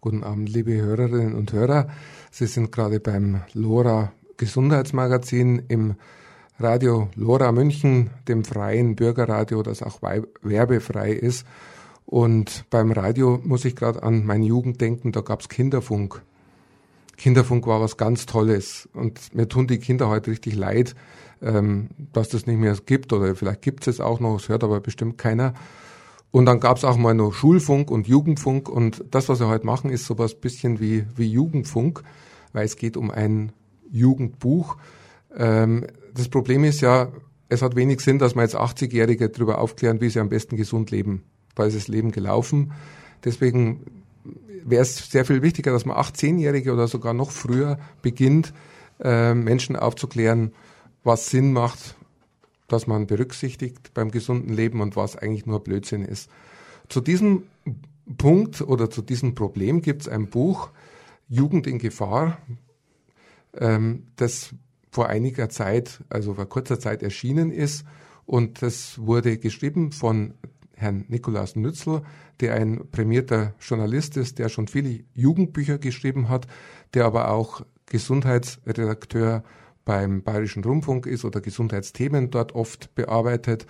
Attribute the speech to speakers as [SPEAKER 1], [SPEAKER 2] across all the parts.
[SPEAKER 1] Guten Abend, liebe Hörerinnen und Hörer. Sie sind gerade beim LoRa Gesundheitsmagazin im Radio LoRa München, dem freien Bürgerradio, das auch werbefrei ist. Und beim Radio muss ich gerade an meine Jugend denken, da gab's Kinderfunk. Kinderfunk war was ganz Tolles. Und mir tun die Kinder heute richtig leid, ähm, dass das nicht mehr gibt. Oder vielleicht gibt's es auch noch, es hört aber bestimmt keiner. Und dann gab's auch mal noch Schulfunk und Jugendfunk. Und das, was wir heute machen, ist sowas bisschen wie, wie Jugendfunk, weil es geht um ein Jugendbuch. Ähm, das Problem ist ja, es hat wenig Sinn, dass wir jetzt 80-Jährige darüber aufklären, wie sie am besten gesund leben. Da ist das Leben gelaufen. Deswegen wäre es sehr viel wichtiger, dass man 18-Jährige oder sogar noch früher beginnt, äh, Menschen aufzuklären, was Sinn macht, dass man berücksichtigt beim gesunden Leben und was eigentlich nur Blödsinn ist. Zu diesem Punkt oder zu diesem Problem gibt es ein Buch, Jugend in Gefahr, ähm, das vor einiger Zeit, also vor kurzer Zeit erschienen ist. Und das wurde geschrieben von Herrn Nikolaus Nützel, der ein prämierter Journalist ist, der schon viele Jugendbücher geschrieben hat, der aber auch Gesundheitsredakteur beim Bayerischen Rundfunk ist oder Gesundheitsthemen dort oft bearbeitet.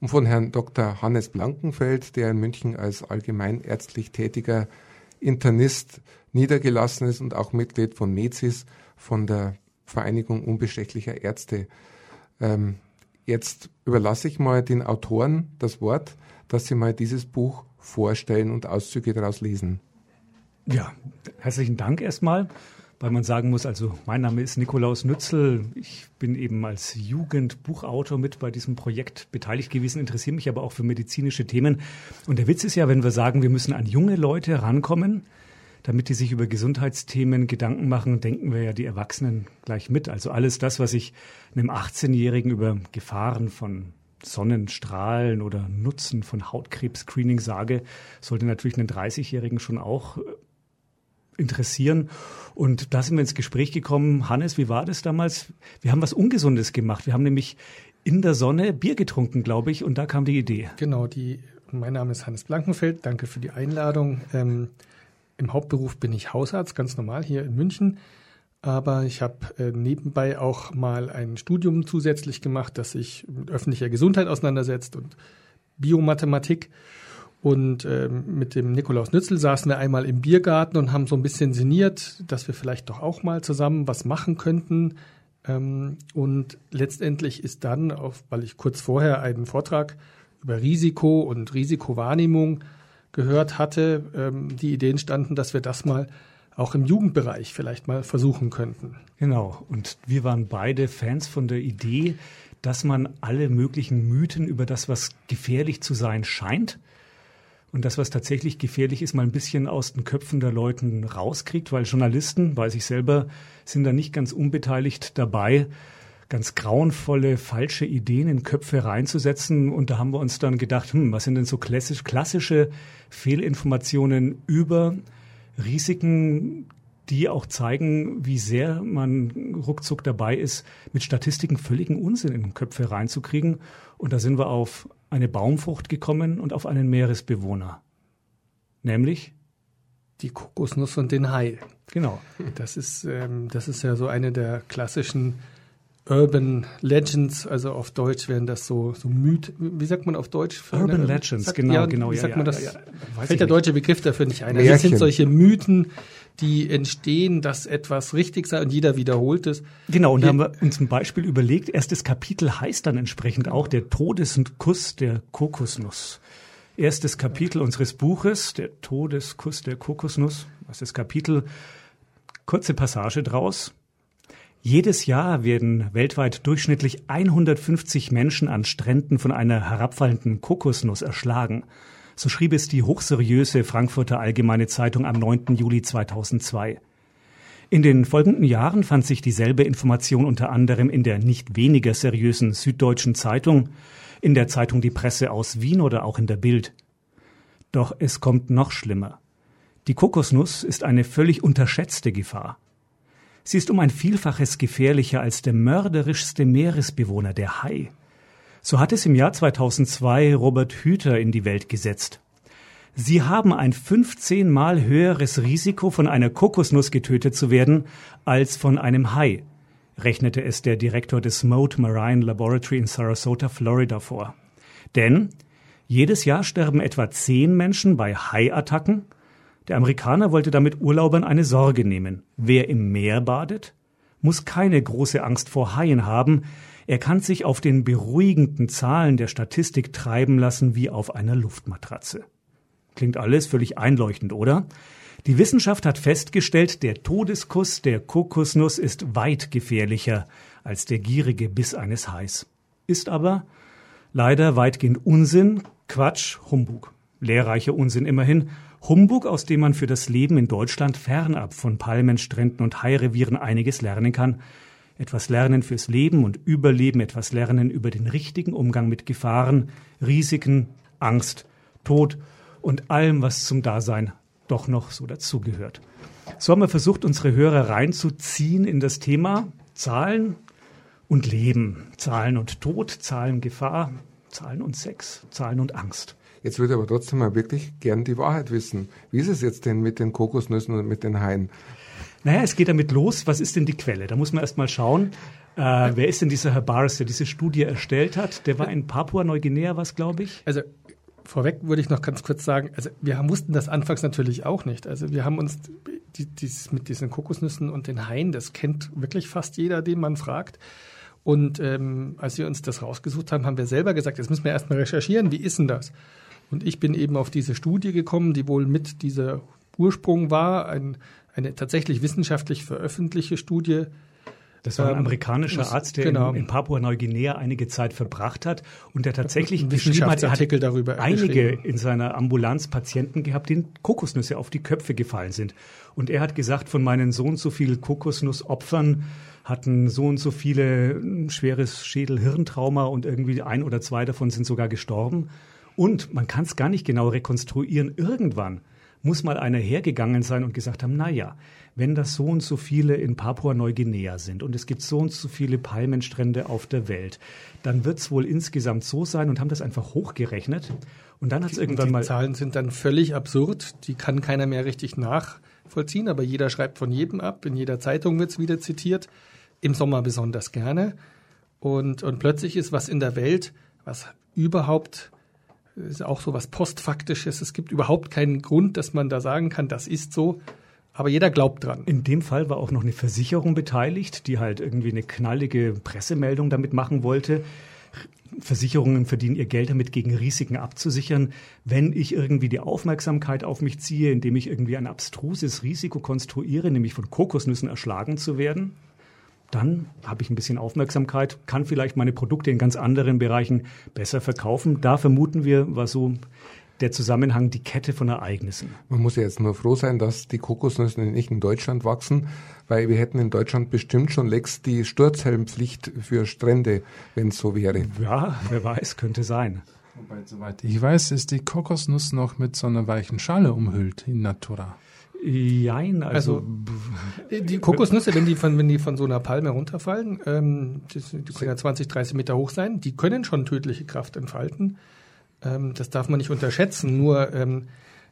[SPEAKER 1] Und von Herrn Dr. Hannes Blankenfeld, der in München als allgemeinärztlich tätiger Internist niedergelassen ist und auch Mitglied von MEZIS, von der Vereinigung unbestechlicher Ärzte. Ähm, jetzt überlasse ich mal den Autoren das Wort, dass sie mal dieses Buch vorstellen und Auszüge daraus lesen.
[SPEAKER 2] Ja, herzlichen Dank erstmal weil man sagen muss, also mein Name ist Nikolaus Nützel. Ich bin eben als Jugendbuchautor mit bei diesem Projekt beteiligt gewesen, interessiere mich aber auch für medizinische Themen. Und der Witz ist ja, wenn wir sagen, wir müssen an junge Leute rankommen, damit die sich über Gesundheitsthemen Gedanken machen, denken wir ja die Erwachsenen gleich mit. Also alles das, was ich einem 18-Jährigen über Gefahren von Sonnenstrahlen oder Nutzen von Hautkrebs-Screening sage, sollte natürlich einen 30-Jährigen schon auch interessieren. Und da sind wir ins Gespräch gekommen. Hannes, wie war das damals? Wir haben was Ungesundes gemacht. Wir haben nämlich in der Sonne Bier getrunken, glaube ich, und da kam die Idee.
[SPEAKER 3] Genau, die, mein Name ist Hannes Blankenfeld. Danke für die Einladung. Ähm, Im Hauptberuf bin ich Hausarzt, ganz normal hier in München. Aber ich habe äh, nebenbei auch mal ein Studium zusätzlich gemacht, das sich mit öffentlicher Gesundheit auseinandersetzt und Biomathematik. Und ähm, mit dem Nikolaus Nützel saßen wir einmal im Biergarten und haben so ein bisschen sinniert, dass wir vielleicht doch auch mal zusammen was machen könnten. Ähm, und letztendlich ist dann, auf, weil ich kurz vorher einen Vortrag über Risiko und Risikowahrnehmung gehört hatte, ähm, die Idee entstanden, dass wir das mal auch im Jugendbereich vielleicht mal versuchen könnten.
[SPEAKER 2] Genau. Und wir waren beide Fans von der Idee, dass man alle möglichen Mythen über das, was gefährlich zu sein scheint, und das, was tatsächlich gefährlich ist, mal ein bisschen aus den Köpfen der Leuten rauskriegt, weil Journalisten, weiß ich selber, sind da nicht ganz unbeteiligt dabei, ganz grauenvolle, falsche Ideen in Köpfe reinzusetzen. Und da haben wir uns dann gedacht, hm, was sind denn so klassisch, klassische Fehlinformationen über Risiken, die auch zeigen, wie sehr man ruckzuck dabei ist, mit Statistiken völligen Unsinn in Köpfe reinzukriegen. Und da sind wir auf eine Baumfrucht gekommen und auf einen Meeresbewohner. Nämlich
[SPEAKER 3] die Kokosnuss und den Hai. Genau. Das ist, ähm, das ist ja so eine der klassischen Urban Legends, also auf Deutsch wären das so, so Myth, wie sagt man auf Deutsch?
[SPEAKER 2] Urban eine, Legends, sagt, genau, ja, genau.
[SPEAKER 3] Wie sagt ja, man das? Ja, fällt der deutsche Begriff dafür nicht ein. Also das sind solche Mythen, die entstehen, dass etwas richtig sei und jeder wiederholt es.
[SPEAKER 2] Genau, und da haben wir uns ein Beispiel überlegt. Erstes Kapitel heißt dann entsprechend auch der Todeskuss der Kokosnuss. Erstes Kapitel unseres Buches, der Todeskuss der Kokosnuss. Erstes Kapitel, kurze Passage draus. Jedes Jahr werden weltweit durchschnittlich 150 Menschen an Stränden von einer herabfallenden Kokosnuss erschlagen. So schrieb es die hochseriöse Frankfurter Allgemeine Zeitung am 9. Juli 2002. In den folgenden Jahren fand sich dieselbe Information unter anderem in der nicht weniger seriösen Süddeutschen Zeitung, in der Zeitung Die Presse aus Wien oder auch in der Bild. Doch es kommt noch schlimmer. Die Kokosnuss ist eine völlig unterschätzte Gefahr. Sie ist um ein Vielfaches gefährlicher als der mörderischste Meeresbewohner, der Hai. So hat es im Jahr 2002 Robert Hüther in die Welt gesetzt. Sie haben ein 15 mal höheres Risiko, von einer Kokosnuss getötet zu werden, als von einem Hai, rechnete es der Direktor des Mote Marine Laboratory in Sarasota, Florida vor. Denn jedes Jahr sterben etwa zehn Menschen bei Haiattacken. Der Amerikaner wollte damit Urlaubern eine Sorge nehmen. Wer im Meer badet, muss keine große Angst vor Haien haben. Er kann sich auf den beruhigenden Zahlen der Statistik treiben lassen wie auf einer Luftmatratze. Klingt alles völlig einleuchtend, oder? Die Wissenschaft hat festgestellt, der Todeskuss der Kokosnuss ist weit gefährlicher als der gierige Biss eines Hais. Ist aber leider weitgehend Unsinn, Quatsch, Humbug. Lehrreicher Unsinn immerhin. Humbug, aus dem man für das Leben in Deutschland fernab von Palmen, Stränden und Hairevieren einiges lernen kann. Etwas lernen fürs Leben und Überleben, etwas lernen über den richtigen Umgang mit Gefahren, Risiken, Angst, Tod und allem, was zum Dasein doch noch so dazugehört. So haben wir versucht, unsere Hörer reinzuziehen in das Thema Zahlen und Leben, Zahlen und Tod, Zahlen Gefahr, Zahlen und Sex, Zahlen und Angst.
[SPEAKER 1] Jetzt würde ich aber trotzdem mal wirklich gern die Wahrheit wissen. Wie ist es jetzt denn mit den Kokosnüssen und mit den Haien?
[SPEAKER 2] Naja, es geht damit los. Was ist denn die Quelle? Da muss man erst mal schauen. Äh, wer ist denn dieser Herr Barnes, der diese Studie erstellt hat? Der war in Papua-Neuguinea, was glaube ich?
[SPEAKER 3] Also vorweg würde ich noch ganz kurz sagen, also wir wussten das anfangs natürlich auch nicht. Also wir haben uns die, dieses, mit diesen Kokosnüssen und den Haien, das kennt wirklich fast jeder, den man fragt. Und ähm, als wir uns das rausgesucht haben, haben wir selber gesagt, jetzt müssen wir erstmal recherchieren, wie ist denn das? Und ich bin eben auf diese Studie gekommen, die wohl mit dieser Ursprung war, ein, eine tatsächlich wissenschaftlich veröffentlichte Studie.
[SPEAKER 2] Das war ein ähm, amerikanischer Arzt, der genau. in, in Papua-Neuguinea einige Zeit verbracht hat und der tatsächlich
[SPEAKER 3] ein Wissenschaftsartikel hat, darüber
[SPEAKER 2] einige in seiner Ambulanz Patienten gehabt, denen Kokosnüsse auf die Köpfe gefallen sind. Und er hat gesagt, von meinen so und so viel Kokosnussopfern hatten so und so viele ein schweres Schädel-Hirntrauma und irgendwie ein oder zwei davon sind sogar gestorben. Und man kann es gar nicht genau rekonstruieren. Irgendwann muss mal einer hergegangen sein und gesagt haben, na ja, wenn das so und so viele in Papua-Neuguinea sind und es gibt so und so viele Palmenstrände auf der Welt, dann wird es wohl insgesamt so sein und haben das einfach hochgerechnet. Und dann hat es irgendwann
[SPEAKER 3] die
[SPEAKER 2] mal.
[SPEAKER 3] Die Zahlen sind dann völlig absurd. Die kann keiner mehr richtig nachvollziehen, aber jeder schreibt von jedem ab. In jeder Zeitung wird es wieder zitiert im Sommer besonders gerne. Und, und plötzlich ist was in der Welt, was überhaupt ist auch so was Postfaktisches. Es gibt überhaupt keinen Grund, dass man da sagen kann, das ist so. Aber jeder glaubt dran.
[SPEAKER 2] In dem Fall war auch noch eine Versicherung beteiligt, die halt irgendwie eine knallige Pressemeldung damit machen wollte. Versicherungen verdienen ihr Geld damit, gegen Risiken abzusichern. Wenn ich irgendwie die Aufmerksamkeit auf mich ziehe, indem ich irgendwie ein abstruses Risiko konstruiere, nämlich von Kokosnüssen erschlagen zu werden, dann habe ich ein bisschen Aufmerksamkeit, kann vielleicht meine Produkte in ganz anderen Bereichen besser verkaufen. Da vermuten wir, war so der Zusammenhang, die Kette von Ereignissen.
[SPEAKER 1] Man muss ja jetzt nur froh sein, dass die Kokosnüsse nicht in Deutschland wachsen, weil wir hätten in Deutschland bestimmt schon längst die Sturzhelmpflicht für Strände, wenn es so wäre.
[SPEAKER 2] Ja, wer weiß, könnte sein.
[SPEAKER 4] Wobei, soweit ich weiß, ist die Kokosnuss noch mit so einer weichen Schale umhüllt in Natura.
[SPEAKER 2] Jein, also,
[SPEAKER 3] also die Kokosnüsse, wenn die von wenn die von so einer Palme runterfallen, ähm, die, die können ja 20, 30 Meter hoch sein, die können schon tödliche Kraft entfalten. Ähm, das darf man nicht unterschätzen. Nur ähm,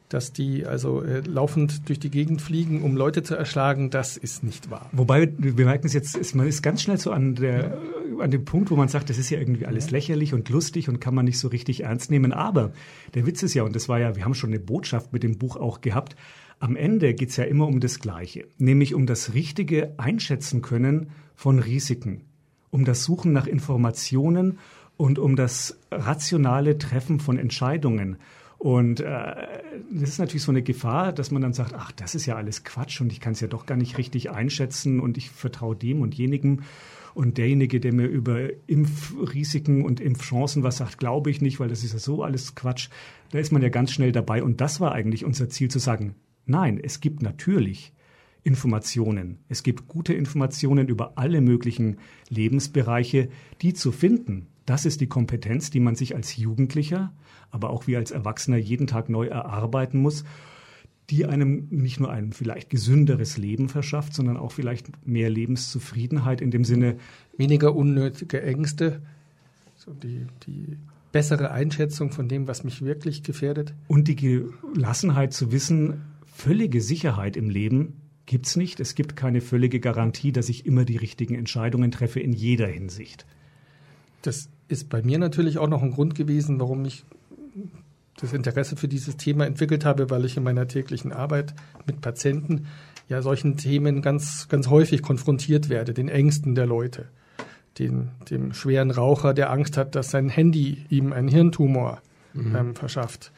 [SPEAKER 3] dass die also äh, laufend durch die Gegend fliegen, um Leute zu erschlagen, das ist nicht wahr.
[SPEAKER 2] Wobei wir merken es jetzt, ist, man ist ganz schnell so an der ja. an dem Punkt, wo man sagt, das ist ja irgendwie alles ja. lächerlich und lustig und kann man nicht so richtig ernst nehmen. Aber der Witz ist ja, und das war ja, wir haben schon eine Botschaft mit dem Buch auch gehabt, am Ende geht es ja immer um das Gleiche, nämlich um das richtige Einschätzen können von Risiken, um das Suchen nach Informationen und um das rationale Treffen von Entscheidungen. Und äh, das ist natürlich so eine Gefahr, dass man dann sagt, ach, das ist ja alles Quatsch und ich kann es ja doch gar nicht richtig einschätzen und ich vertraue dem und jenigem. Und derjenige, der mir über Impfrisiken und Impfchancen was sagt, glaube ich nicht, weil das ist ja so alles Quatsch. Da ist man ja ganz schnell dabei. Und das war eigentlich unser Ziel zu sagen, Nein, es gibt natürlich Informationen. Es gibt gute Informationen über alle möglichen Lebensbereiche, die zu finden. Das ist die Kompetenz, die man sich als Jugendlicher, aber auch wie als Erwachsener jeden Tag neu erarbeiten muss, die einem nicht nur ein vielleicht gesünderes Leben verschafft, sondern auch vielleicht mehr Lebenszufriedenheit in dem Sinne.
[SPEAKER 3] Weniger unnötige Ängste, so die, die bessere Einschätzung von dem, was mich wirklich gefährdet.
[SPEAKER 2] Und die Gelassenheit zu wissen, völlige Sicherheit im Leben gibt's nicht. Es gibt keine völlige Garantie, dass ich immer die richtigen Entscheidungen treffe in jeder Hinsicht.
[SPEAKER 3] Das ist bei mir natürlich auch noch ein Grund gewesen, warum ich das Interesse für dieses Thema entwickelt habe, weil ich in meiner täglichen Arbeit mit Patienten ja solchen Themen ganz, ganz häufig konfrontiert werde, den Ängsten der Leute den, dem schweren Raucher, der Angst hat, dass sein Handy ihm einen Hirntumor mhm. ähm, verschafft.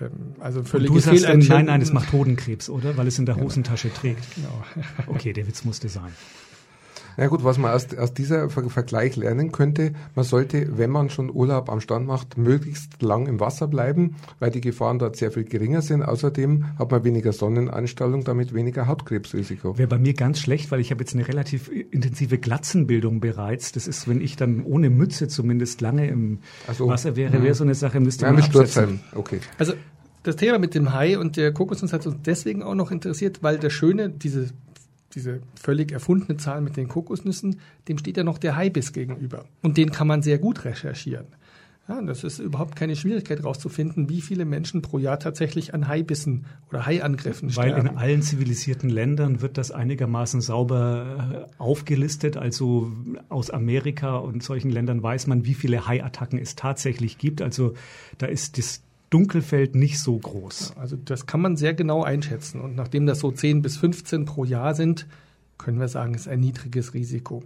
[SPEAKER 2] Ähm, also völlige Und du sagst dann, nein, nein, es macht Hodenkrebs, oder? Weil es in der. Hosentasche trägt. Genau. okay, der Witz musste sein.
[SPEAKER 1] Ja gut, was man aus, aus dieser Vergleich lernen könnte, man sollte, wenn man schon Urlaub am Strand macht, möglichst lang im Wasser bleiben, weil die Gefahren dort sehr viel geringer sind. Außerdem hat man weniger Sonneneinstrahlung, damit weniger Hautkrebsrisiko.
[SPEAKER 2] Wäre bei mir ganz schlecht, weil ich habe jetzt eine relativ intensive Glatzenbildung bereits. Das ist, wenn ich dann ohne Mütze zumindest lange im so. Wasser wäre, wäre mhm. so eine Sache, müsste ja, man absetzen.
[SPEAKER 3] Okay. Also das Thema mit dem Hai und der Kokosnuss hat uns deswegen auch noch interessiert, weil das Schöne, diese diese völlig erfundene Zahl mit den Kokosnüssen, dem steht ja noch der Haibiss gegenüber. Und den kann man sehr gut recherchieren. Ja, das ist überhaupt keine Schwierigkeit herauszufinden, wie viele Menschen pro Jahr tatsächlich an Haibissen oder Haiangriffen
[SPEAKER 2] sterben. Weil in allen zivilisierten Ländern wird das einigermaßen sauber äh, aufgelistet. Also aus Amerika und solchen Ländern weiß man, wie viele Haiattacken es tatsächlich gibt. Also da ist das Dunkelfeld nicht so groß.
[SPEAKER 3] Also das kann man sehr genau einschätzen. Und nachdem das so 10 bis 15 pro Jahr sind, können wir sagen, ist ein niedriges Risiko.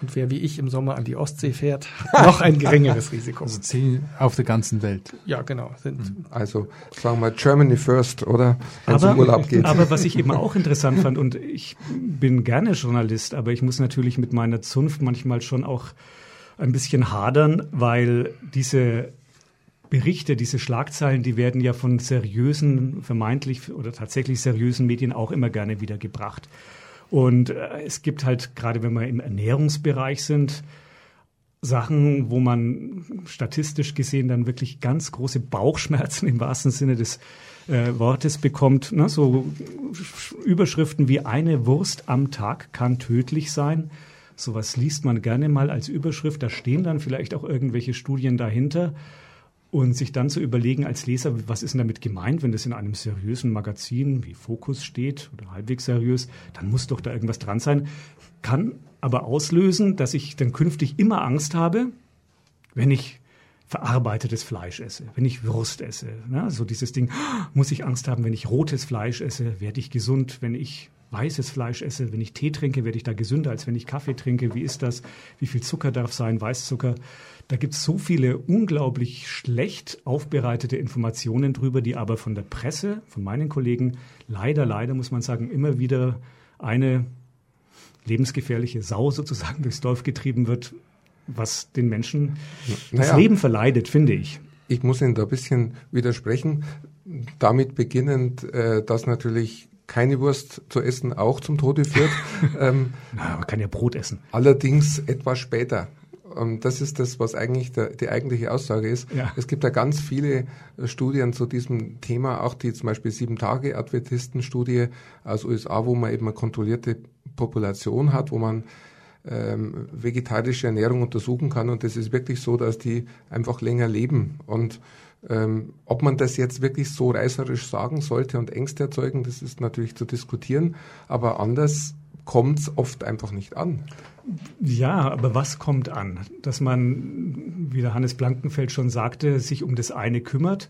[SPEAKER 3] Und wer wie ich im Sommer an die Ostsee fährt, hat noch ein geringeres Risiko.
[SPEAKER 4] Also zehn auf der ganzen Welt.
[SPEAKER 3] Ja, genau.
[SPEAKER 1] Sind hm. also sagen wir Germany first, oder?
[SPEAKER 2] Wenn es um Urlaub geht. Aber was ich eben auch interessant fand, und ich bin gerne Journalist, aber ich muss natürlich mit meiner Zunft manchmal schon auch ein bisschen hadern, weil diese Berichte, diese Schlagzeilen, die werden ja von seriösen, vermeintlich oder tatsächlich seriösen Medien auch immer gerne wieder gebracht. Und äh, es gibt halt, gerade wenn wir im Ernährungsbereich sind, Sachen, wo man statistisch gesehen dann wirklich ganz große Bauchschmerzen im wahrsten Sinne des äh, Wortes bekommt. Ne? So Überschriften wie eine Wurst am Tag kann tödlich sein. Sowas liest man gerne mal als Überschrift. Da stehen dann vielleicht auch irgendwelche Studien dahinter. Und sich dann zu überlegen als Leser, was ist denn damit gemeint, wenn das in einem seriösen Magazin wie Focus steht oder halbwegs seriös, dann muss doch da irgendwas dran sein. Kann aber auslösen, dass ich dann künftig immer Angst habe, wenn ich verarbeitetes Fleisch esse, wenn ich Wurst esse. Ne? So dieses Ding, muss ich Angst haben, wenn ich rotes Fleisch esse, werde ich gesund, wenn ich weißes Fleisch esse, wenn ich Tee trinke, werde ich da gesünder, als wenn ich Kaffee trinke. Wie ist das? Wie viel Zucker darf sein? Weißzucker? Da gibt es so viele unglaublich schlecht aufbereitete Informationen drüber, die aber von der Presse, von meinen Kollegen, leider, leider muss man sagen, immer wieder eine lebensgefährliche Sau sozusagen durchs Dorf getrieben wird, was den Menschen naja, das Leben verleidet, finde ich.
[SPEAKER 1] Ich muss Ihnen da ein bisschen widersprechen. Damit beginnend, äh, dass natürlich keine Wurst zu essen auch zum Tode führt.
[SPEAKER 2] ähm, Na, man kann ja Brot essen.
[SPEAKER 1] Allerdings etwas später. Ähm, das ist das, was eigentlich der, die eigentliche Aussage ist. Ja. Es gibt da ganz viele äh, Studien zu diesem Thema, auch die zum Beispiel Sieben-Tage-Adventisten-Studie aus USA, wo man eben eine kontrollierte Population hat, wo man ähm, vegetarische Ernährung untersuchen kann. Und das ist wirklich so, dass die einfach länger leben. Und ähm, ob man das jetzt wirklich so reißerisch sagen sollte und Ängste erzeugen, das ist natürlich zu diskutieren. Aber anders kommt es oft einfach nicht an.
[SPEAKER 2] Ja, aber was kommt an? Dass man, wie der Hannes Blankenfeld schon sagte, sich um das eine kümmert,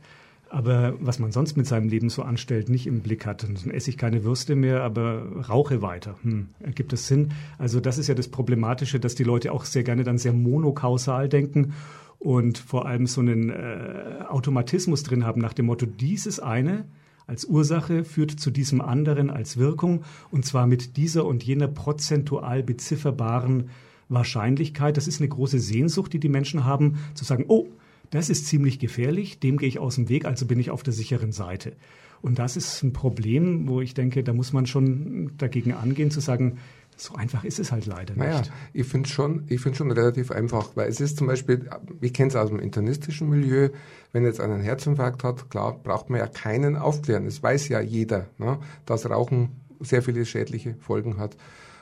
[SPEAKER 2] aber was man sonst mit seinem Leben so anstellt, nicht im Blick hat. Dann esse ich keine Würste mehr, aber rauche weiter. Hm, ergibt das Sinn? Also das ist ja das Problematische, dass die Leute auch sehr gerne dann sehr monokausal denken und vor allem so einen äh, Automatismus drin haben nach dem Motto, dieses eine als Ursache führt zu diesem anderen als Wirkung und zwar mit dieser und jener prozentual bezifferbaren Wahrscheinlichkeit. Das ist eine große Sehnsucht, die die Menschen haben, zu sagen, oh, das ist ziemlich gefährlich, dem gehe ich aus dem Weg, also bin ich auf der sicheren Seite. Und das ist ein Problem, wo ich denke, da muss man schon dagegen angehen, zu sagen, so einfach ist es halt leider nicht. Naja,
[SPEAKER 1] ich finde schon, ich finde schon relativ einfach, weil es ist zum Beispiel, ich kenne es aus dem internistischen Milieu, wenn jetzt einen Herzinfarkt hat, klar, braucht man ja keinen aufklären. Es weiß ja jeder, ne, dass Rauchen sehr viele schädliche Folgen hat.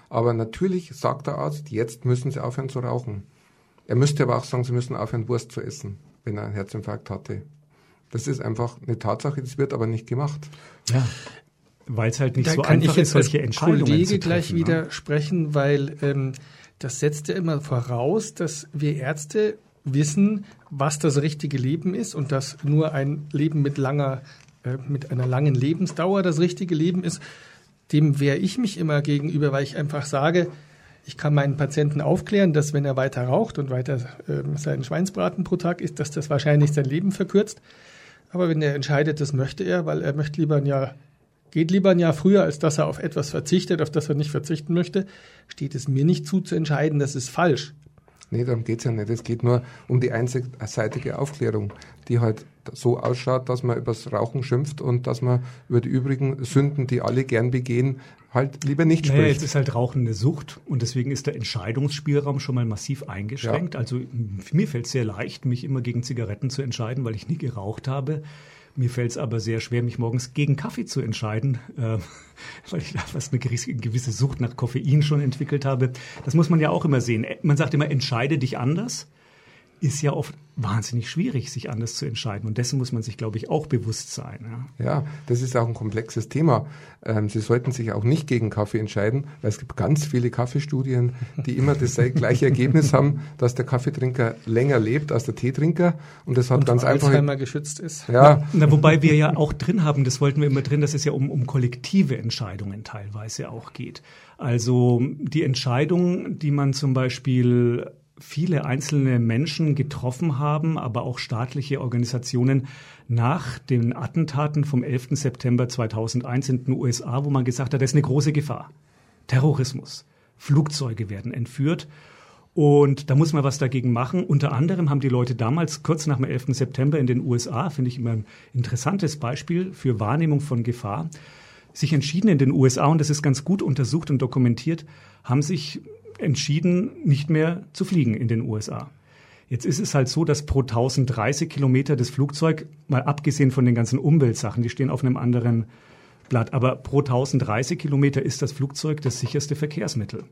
[SPEAKER 1] Aber natürlich sagt der Arzt, jetzt müssen Sie aufhören zu rauchen. Er müsste aber auch sagen, Sie müssen aufhören, Wurst zu essen. wenn er einen Herzinfarkt hatte. Das ist einfach eine Tatsache, das wird aber nicht gemacht.
[SPEAKER 2] Ja. Weil es halt nicht
[SPEAKER 3] da
[SPEAKER 2] so
[SPEAKER 3] kann
[SPEAKER 2] einfach
[SPEAKER 3] ich jetzt
[SPEAKER 2] ist, solche Entscheidungen
[SPEAKER 3] Kollege
[SPEAKER 2] zu treffen,
[SPEAKER 3] gleich
[SPEAKER 2] ne?
[SPEAKER 3] widersprechen, weil ähm, das setzt ja immer voraus, dass wir Ärzte wissen, was das richtige Leben ist und dass nur ein Leben mit langer, äh, mit einer langen Lebensdauer das richtige Leben ist. Dem wehre ich mich immer gegenüber, weil ich einfach sage, ich kann meinen Patienten aufklären, dass wenn er weiter raucht und weiter äh, seinen Schweinsbraten pro Tag isst, dass das wahrscheinlich sein Leben verkürzt. Aber wenn er entscheidet, das möchte er, weil er möchte lieber ein Jahr, geht lieber ein Jahr früher, als dass er auf etwas verzichtet, auf das er nicht verzichten möchte, steht es mir nicht zu, zu entscheiden, das ist falsch.
[SPEAKER 1] Nee, darum geht's ja nicht. Es geht nur um die einseitige Aufklärung, die halt so ausschaut, dass man übers Rauchen schimpft und dass man über die übrigen Sünden, die alle gern begehen, halt lieber nicht
[SPEAKER 2] Naja,
[SPEAKER 1] spricht.
[SPEAKER 2] jetzt ist halt Rauchen eine Sucht und deswegen ist der Entscheidungsspielraum schon mal massiv eingeschränkt.
[SPEAKER 1] Ja.
[SPEAKER 2] Also mir fällt es sehr leicht, mich immer gegen Zigaretten zu entscheiden, weil ich nie geraucht habe. Mir fällt es aber sehr schwer, mich morgens gegen Kaffee zu entscheiden, äh, weil ich da fast eine gewisse- Sucht nach Koffein schon entwickelt habe. Das muss man ja auch immer sehen. Man sagt immer, entscheide dich anders. Ist ja oft wahnsinnig schwierig, sich anders zu entscheiden. Und dessen muss man sich, glaube ich, auch bewusst sein. Ja.
[SPEAKER 1] Ja, das ist auch ein komplexes Thema. Ähm, Sie sollten sich auch nicht gegen Kaffee entscheiden, weil es gibt ganz viele Kaffeestudien, die immer das gleiche Ergebnis haben, dass der Kaffeetrinker länger lebt als der Teetrinker. Und das hat
[SPEAKER 3] Und
[SPEAKER 1] ganz einfach.
[SPEAKER 3] Alzheimer geschützt ist.
[SPEAKER 1] Ja,
[SPEAKER 2] Na, wobei wir ja auch drin haben, das wollten wir immer drin, dass es ja um, um kollektive Entscheidungen teilweise auch geht. Also die Entscheidung, die man zum Beispiel viele einzelne Menschen getroffen haben, aber auch staatliche Organisationen nach den Attentaten vom 11. September 2001 in den USA, wo man gesagt hat, das ist eine große Gefahr. Terrorismus. Flugzeuge werden entführt. Und da muss man was dagegen machen. Unter anderem haben die Leute damals, kurz nach dem 11. September in den USA, finde ich immer ein interessantes Beispiel für Wahrnehmung von Gefahr, sich entschieden in den USA, und das ist ganz gut untersucht und dokumentiert, haben sich entschieden, nicht mehr zu fliegen in den USA. Jetzt ist es halt so, dass pro 1030 Kilometer das Flugzeug, mal abgesehen von den ganzen Umweltsachen, die stehen auf einem anderen Blatt, aber pro 1030 Kilometer ist das Flugzeug das sicherste Verkehrsmittel.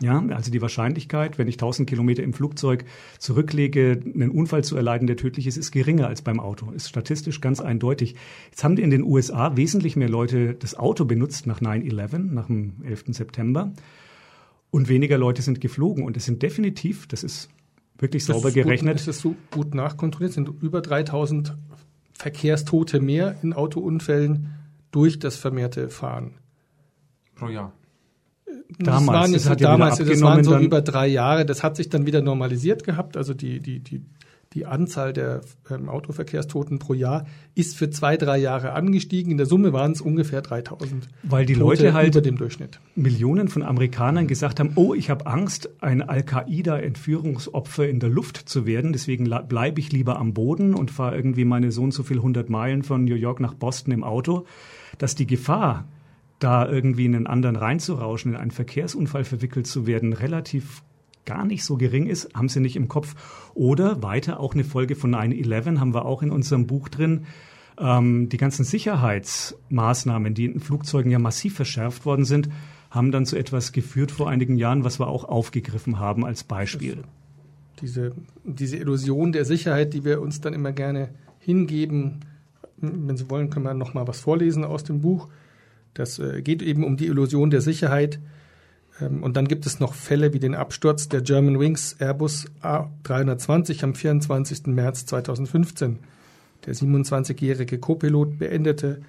[SPEAKER 2] Ja, also die Wahrscheinlichkeit, wenn ich 1000 Kilometer im Flugzeug zurücklege, einen Unfall zu erleiden, der tödlich ist, ist geringer als beim Auto. Ist statistisch ganz eindeutig. Jetzt haben in den USA wesentlich mehr Leute das Auto benutzt nach 9-11, nach dem 11. September. Und weniger Leute sind geflogen. Und es sind definitiv, das ist wirklich
[SPEAKER 3] Das
[SPEAKER 2] sauber
[SPEAKER 3] ist gut,
[SPEAKER 2] gerechnet,
[SPEAKER 3] Ist das so gut nachkontrolliert? Sind über 3000 Verkehrstote mehr in Autounfällen durch das vermehrte Fahren.
[SPEAKER 4] Pro Jahr.
[SPEAKER 2] Damals,
[SPEAKER 3] das waren,
[SPEAKER 2] das
[SPEAKER 3] jetzt
[SPEAKER 2] hat ja
[SPEAKER 3] damals, das waren so über drei Jahre. Das hat sich dann wieder normalisiert gehabt. Also die, die, die, die Anzahl der ähm, Autoverkehrstoten pro Jahr ist für zwei, drei Jahre angestiegen. In der Summe waren es ungefähr 3000
[SPEAKER 2] weil die
[SPEAKER 3] Tote
[SPEAKER 2] Leute halt
[SPEAKER 3] über dem Durchschnitt.
[SPEAKER 2] Millionen von Amerikanern gesagt haben, oh, ich habe Angst, ein Al-Qaida-Entführungsopfer in der Luft zu werden, deswegen bleibe ich lieber am Boden und fahre irgendwie meine so und so viel hundert Meilen von New York nach Boston im Auto, dass die Gefahr, da irgendwie in einen anderen reinzurauschen, in einen Verkehrsunfall verwickelt zu werden, relativ gar nicht so gering ist, haben sie nicht im Kopf. Oder weiter auch eine Folge von 9-11 haben wir auch in unserem Buch drin. Ähm, die ganzen Sicherheitsmaßnahmen, die in Flugzeugen ja massiv verschärft worden sind, haben dann zu etwas geführt vor einigen Jahren, was wir auch aufgegriffen haben als Beispiel.
[SPEAKER 3] Diese, diese Illusion der Sicherheit, die wir uns dann immer gerne hingeben. Wenn Sie wollen, können wir noch mal was vorlesen aus dem Buch. Das äh, geht eben um die Illusion der Sicherheit. Ähm, und dann gibt es noch Fälle wie den Absturz der German Wings Airbus A320 am 24. März 2015. Der 27-jährige Co-Pilot beendete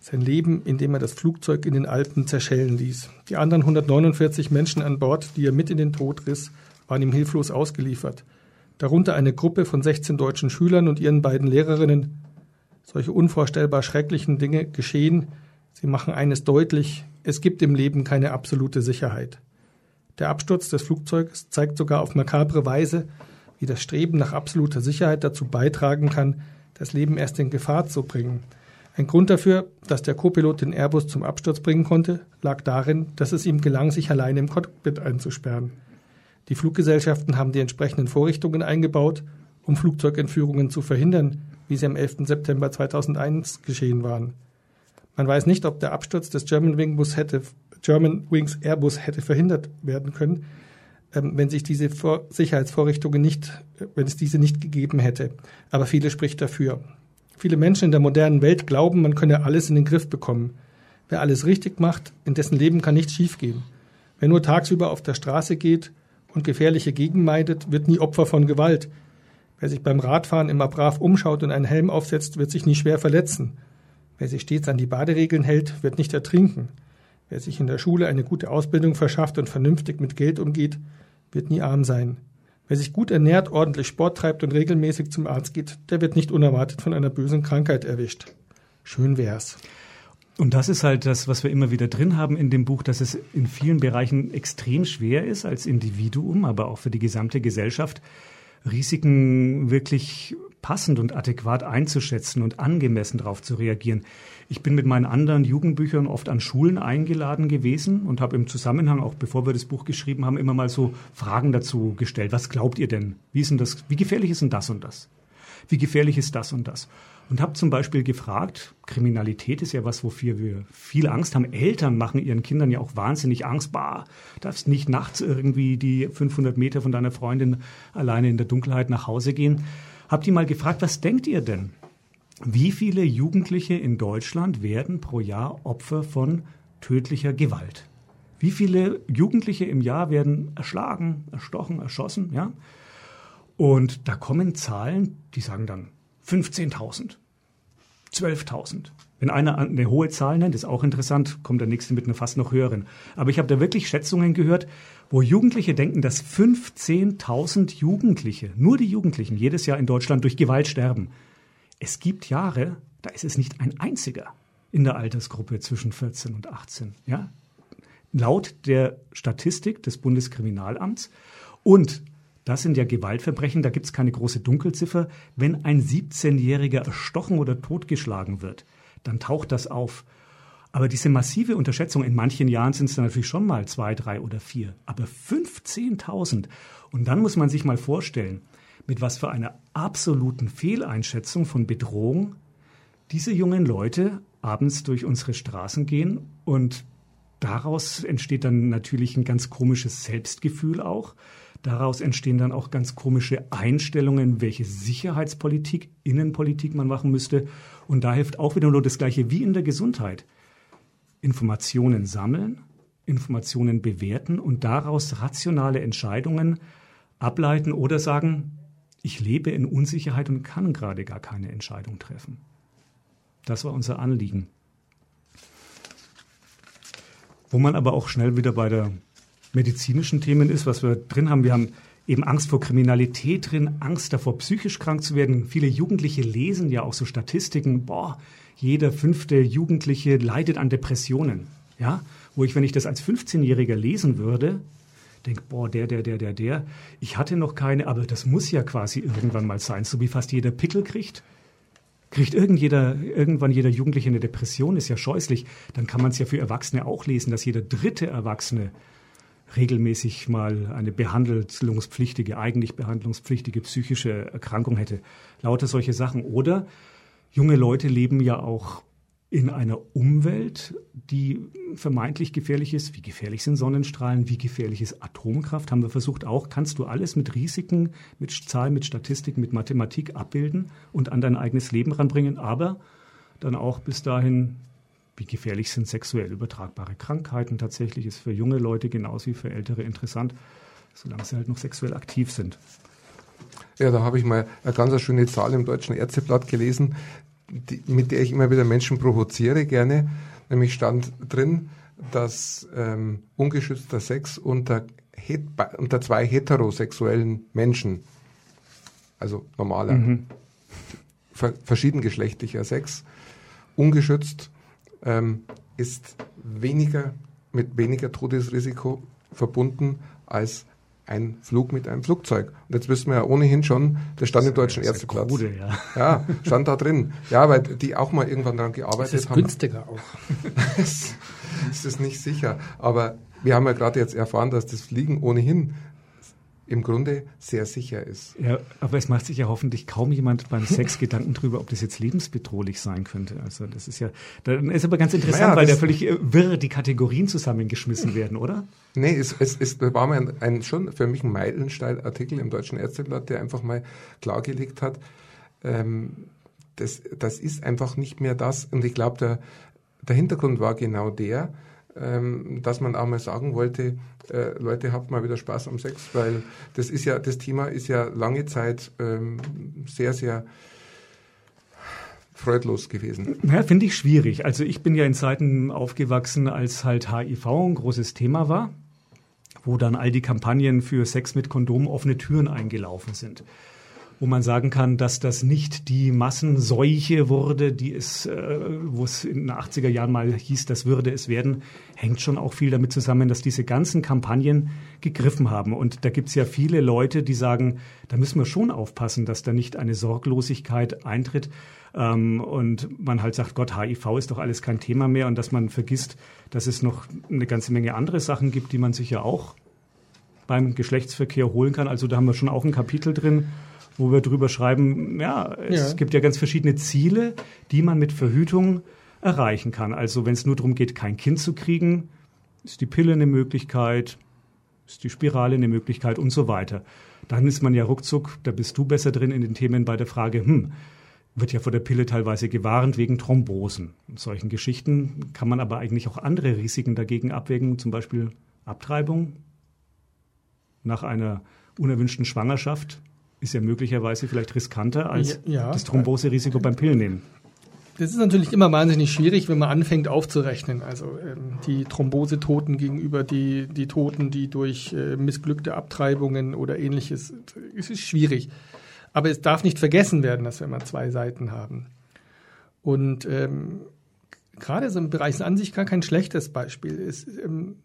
[SPEAKER 3] sein Leben, indem er das Flugzeug in den Alpen zerschellen ließ. Die anderen 149 Menschen an Bord, die er mit in den Tod riss, waren ihm hilflos ausgeliefert. Darunter eine Gruppe von 16 deutschen Schülern und ihren beiden Lehrerinnen. Solche unvorstellbar schrecklichen Dinge geschehen. Sie machen eines deutlich, es gibt im Leben keine absolute Sicherheit. Der Absturz des Flugzeugs zeigt sogar auf makabre Weise, wie das Streben nach absoluter Sicherheit dazu beitragen kann, das Leben erst in Gefahr zu bringen. Ein Grund dafür, dass der Co-Pilot den Airbus zum Absturz bringen konnte, lag darin, dass es ihm gelang, sich allein im Cockpit einzusperren. Die Fluggesellschaften haben die entsprechenden Vorrichtungen eingebaut, um Flugzeugentführungen zu verhindern, wie sie am 11. September 2001 geschehen waren. Man weiß nicht, ob der Absturz des German Wing Bus hätte, German Wings Airbus hätte verhindert werden können. ähm, wenn sich diese Vor Sicherheitsvorrichtungen nicht, wenn es diese nicht gegeben hätte. Aber viele spricht dafür. Viele Menschen in der modernen Welt glauben, man könne alles in den Griff bekommen. Wer alles richtig macht, in dessen Leben kann nichts schiefgehen. Wer nur tagsüber auf der Straße geht und gefährliche Gegend meidet, wird nie Opfer von Gewalt. Wer sich beim Radfahren immer brav umschaut und einen Helm aufsetzt, wird sich nie schwer verletzen. Wer sich stets an die Baderegeln hält, wird nicht ertrinken. Wer sich in der Schule eine gute Ausbildung verschafft und vernünftig mit Geld umgeht, wird nie arm sein. Wer sich gut ernährt, ordentlich Sport treibt und regelmäßig zum Arzt geht, der wird nicht unerwartet von einer bösen Krankheit erwischt. Schön wär's.
[SPEAKER 2] Und das ist halt das, was wir immer wieder drin haben in dem Buch, dass es in vielen Bereichen extrem schwer ist, als Individuum, aber auch für die gesamte Gesellschaft, Risiken wirklich passend und adäquat einzuschätzen und angemessen darauf zu reagieren. Ich bin mit meinen anderen Jugendbüchern oft an Schulen eingeladen gewesen und habe im Zusammenhang, auch bevor wir das Buch geschrieben haben, immer mal so Fragen dazu gestellt. Was glaubt ihr denn? Wie, ist denn das, wie gefährlich ist denn das und das? Wie gefährlich ist das und das? Und habe zum Beispiel gefragt, Kriminalität ist ja was, wofür wir viel Angst haben. Eltern machen ihren Kindern ja auch wahnsinnig Angst. Bah, darfst nicht nachts irgendwie die 500 Meter von deiner Freundin alleine in der Dunkelheit nach Hause gehen. Habt ihr mal gefragt, was denkt ihr denn? Wie viele Jugendliche in Deutschland werden pro Jahr Opfer von tödlicher Gewalt? Wie viele Jugendliche im Jahr werden erschlagen, erstochen, erschossen? Ja? Und da kommen Zahlen, die sagen dann 15.000, 12.000. Wenn einer eine hohe Zahl nennt, ist auch interessant, kommt der nächste mit einer fast noch höheren. Aber ich habe da wirklich Schätzungen gehört, wo Jugendliche denken, dass 15.000 Jugendliche, nur die Jugendlichen, jedes Jahr in Deutschland durch Gewalt sterben. Es gibt Jahre, da ist es nicht ein einziger in der Altersgruppe zwischen 14 und 18. Ja? Laut der Statistik des Bundeskriminalamts. Und das sind ja Gewaltverbrechen, da gibt es keine große Dunkelziffer. Wenn ein 17-Jähriger erstochen oder totgeschlagen wird, dann taucht das auf. Aber diese massive Unterschätzung, in manchen Jahren sind es dann natürlich schon mal zwei, drei oder vier, aber 15.000. Und dann muss man sich mal vorstellen, mit was für einer absoluten Fehleinschätzung von Bedrohung diese jungen Leute abends durch unsere Straßen gehen und daraus entsteht dann natürlich ein ganz komisches Selbstgefühl auch. Daraus entstehen dann auch ganz komische Einstellungen, welche Sicherheitspolitik, Innenpolitik man machen müsste. Und da hilft auch wieder nur das Gleiche wie in der Gesundheit. Informationen sammeln, Informationen bewerten und daraus rationale Entscheidungen ableiten oder sagen, ich lebe in Unsicherheit und kann gerade gar keine Entscheidung treffen. Das war unser Anliegen. Wo man aber auch schnell wieder bei der medizinischen Themen ist, was wir drin haben. Wir haben eben Angst vor Kriminalität drin, Angst davor, psychisch krank zu werden. Viele Jugendliche lesen ja auch so Statistiken. Boah, jeder fünfte Jugendliche leidet an Depressionen. Ja, wo ich, wenn ich das als 15-Jähriger lesen würde, denke, boah, der, der, der, der, der, ich hatte noch keine, aber das muss ja quasi irgendwann mal sein, so wie fast jeder Pickel kriegt. Kriegt irgend jeder, irgendwann jeder Jugendliche eine Depression, ist ja scheußlich. Dann kann man es ja für Erwachsene auch lesen, dass jeder dritte Erwachsene regelmäßig mal eine behandlungspflichtige, eigentlich behandlungspflichtige psychische Erkrankung hätte. Lauter solche Sachen. Oder junge Leute leben ja auch in einer Umwelt, die vermeintlich gefährlich ist. Wie gefährlich sind Sonnenstrahlen? Wie gefährlich ist Atomkraft? Haben wir versucht auch. Kannst du alles mit Risiken, mit Zahlen, mit Statistik, mit Mathematik abbilden und an dein eigenes Leben ranbringen, aber dann auch bis dahin wie gefährlich sind sexuell übertragbare Krankheiten tatsächlich, ist für junge Leute genauso wie für ältere interessant, solange sie halt noch sexuell aktiv sind.
[SPEAKER 1] Ja, da habe ich mal eine ganz schöne Zahl im Deutschen Ärzteblatt gelesen, die, mit der ich immer wieder Menschen provoziere gerne. Nämlich stand drin, dass ähm, ungeschützter Sex unter, unter zwei heterosexuellen Menschen, also normaler, mhm. verschiedengeschlechtlicher Sex, ungeschützt ähm, ist weniger mit weniger Todesrisiko verbunden als ein Flug mit einem Flugzeug. Und jetzt wissen wir ja ohnehin schon, der stand im deutschen Ärzteplatz. Krude, ja. ja, stand da drin. Ja, weil die auch mal irgendwann daran gearbeitet haben. Das ist
[SPEAKER 3] haben. günstiger auch.
[SPEAKER 1] es, es ist nicht sicher. Aber wir haben ja gerade jetzt erfahren, dass das Fliegen ohnehin im Grunde sehr sicher ist.
[SPEAKER 2] Ja, aber es macht sich ja hoffentlich kaum jemand beim Sex Gedanken drüber, ob das jetzt lebensbedrohlich sein könnte. Also das ist ja, dann ist aber ganz interessant, naja, weil da völlig äh, wirr die Kategorien zusammengeschmissen werden, oder?
[SPEAKER 1] Nee, es, es, es war mal ein, ein schon für mich ein Meilenstein-Artikel im Deutschen Ärzteblatt, der einfach mal klargelegt hat, ähm, das, das ist einfach nicht mehr das. Und ich glaube, der, der Hintergrund war genau der, dass man auch mal sagen wollte, äh, Leute, habt mal wieder Spaß am Sex, weil das ist ja, das Thema ist ja lange Zeit ähm, sehr, sehr freudlos gewesen.
[SPEAKER 2] Ja, finde ich schwierig. Also ich bin ja in Zeiten aufgewachsen, als halt HIV ein großes Thema war, wo dann all die Kampagnen für Sex mit Kondom offene Türen eingelaufen sind wo man sagen kann, dass das nicht die Massenseuche wurde, die es, äh, wo es in den 80er Jahren mal hieß, das würde es werden, hängt schon auch viel damit zusammen, dass diese ganzen Kampagnen gegriffen haben. Und da gibt es ja viele Leute, die sagen, da müssen wir schon aufpassen, dass da nicht eine Sorglosigkeit eintritt. Ähm, und man halt sagt, Gott, HIV ist doch alles kein Thema mehr und dass man vergisst, dass es noch eine ganze Menge andere Sachen gibt, die man sich ja auch beim Geschlechtsverkehr holen kann. Also da haben wir schon auch ein Kapitel drin, wo wir drüber schreiben, ja, es ja. gibt ja ganz verschiedene Ziele, die man mit Verhütung erreichen kann. Also wenn es nur darum geht, kein Kind zu kriegen, ist die Pille eine Möglichkeit, ist die Spirale eine Möglichkeit und so weiter. Dann ist man ja ruckzuck, da bist du besser drin in den Themen bei der Frage, hm, wird ja vor der Pille teilweise gewarnt wegen Thrombosen. Und solchen Geschichten kann man aber eigentlich auch andere Risiken dagegen abwägen, zum Beispiel Abtreibung nach einer unerwünschten Schwangerschaft ist ja möglicherweise vielleicht riskanter als ja, ja. das Thromboserisiko beim Pillennehmen.
[SPEAKER 3] Das ist natürlich immer wahnsinnig schwierig, wenn man anfängt aufzurechnen. Also ähm, die Thrombosetoten gegenüber die, die Toten, die durch äh, missglückte Abtreibungen oder ähnliches. Es ist schwierig. Aber es darf nicht vergessen werden, dass wir immer zwei Seiten haben. Und ähm, gerade so im Bereich an sich gar kein schlechtes Beispiel ist ähm,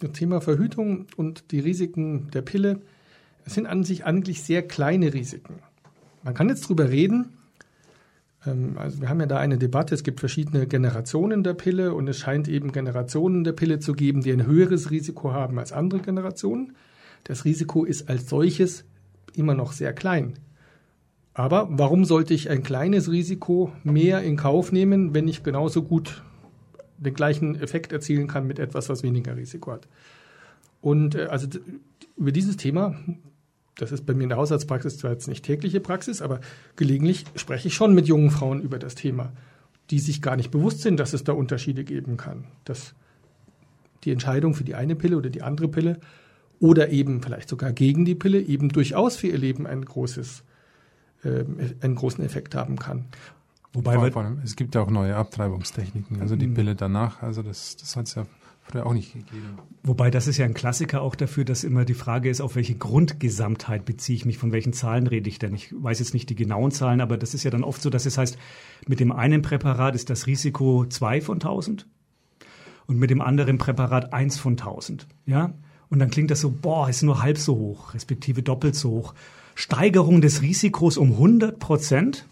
[SPEAKER 3] das Thema Verhütung und die Risiken der Pille es sind an sich eigentlich sehr kleine Risiken. Man kann jetzt drüber reden. Ähm, also wir haben ja da eine Debatte. Es gibt verschiedene Generationen der Pille und es scheint eben Generationen der Pille zu geben, die ein höheres Risiko haben als andere Generationen. Das Risiko ist als solches immer noch sehr klein. Aber warum sollte ich ein kleines Risiko mehr in Kauf nehmen, wenn ich genauso gut den gleichen Effekt erzielen kann mit etwas, was weniger Risiko hat? Und äh, also über dieses Thema das ist bei mir in der Haushaltspraxis zwar jetzt nicht tägliche Praxis, aber gelegentlich spreche ich schon mit jungen Frauen über das Thema, die sich gar nicht bewusst sind, dass es da Unterschiede geben kann. Dass die Entscheidung für die eine Pille oder die andere Pille oder eben vielleicht sogar gegen die Pille eben durchaus für ihr Leben ein großes, äh, einen großen Effekt haben kann.
[SPEAKER 4] Wobei vor allem, es gibt ja auch neue Abtreibungstechniken, also die mhm. Pille danach, also das, das hat es ja Früher auch nicht gegeben.
[SPEAKER 2] Wobei das ist ja ein Klassiker auch dafür, dass immer die Frage ist, auf welche Grundgesamtheit beziehe ich mich, von welchen Zahlen rede ich denn? Ich weiß jetzt nicht die genauen Zahlen, aber das ist ja dann oft so, dass es heißt, mit dem einen Präparat ist das Risiko zwei von tausend und mit dem anderen Präparat eins von tausend. Ja? Und dann klingt das so, boah, ist nur halb so hoch, respektive doppelt so hoch. Steigerung des Risikos um 100 Prozent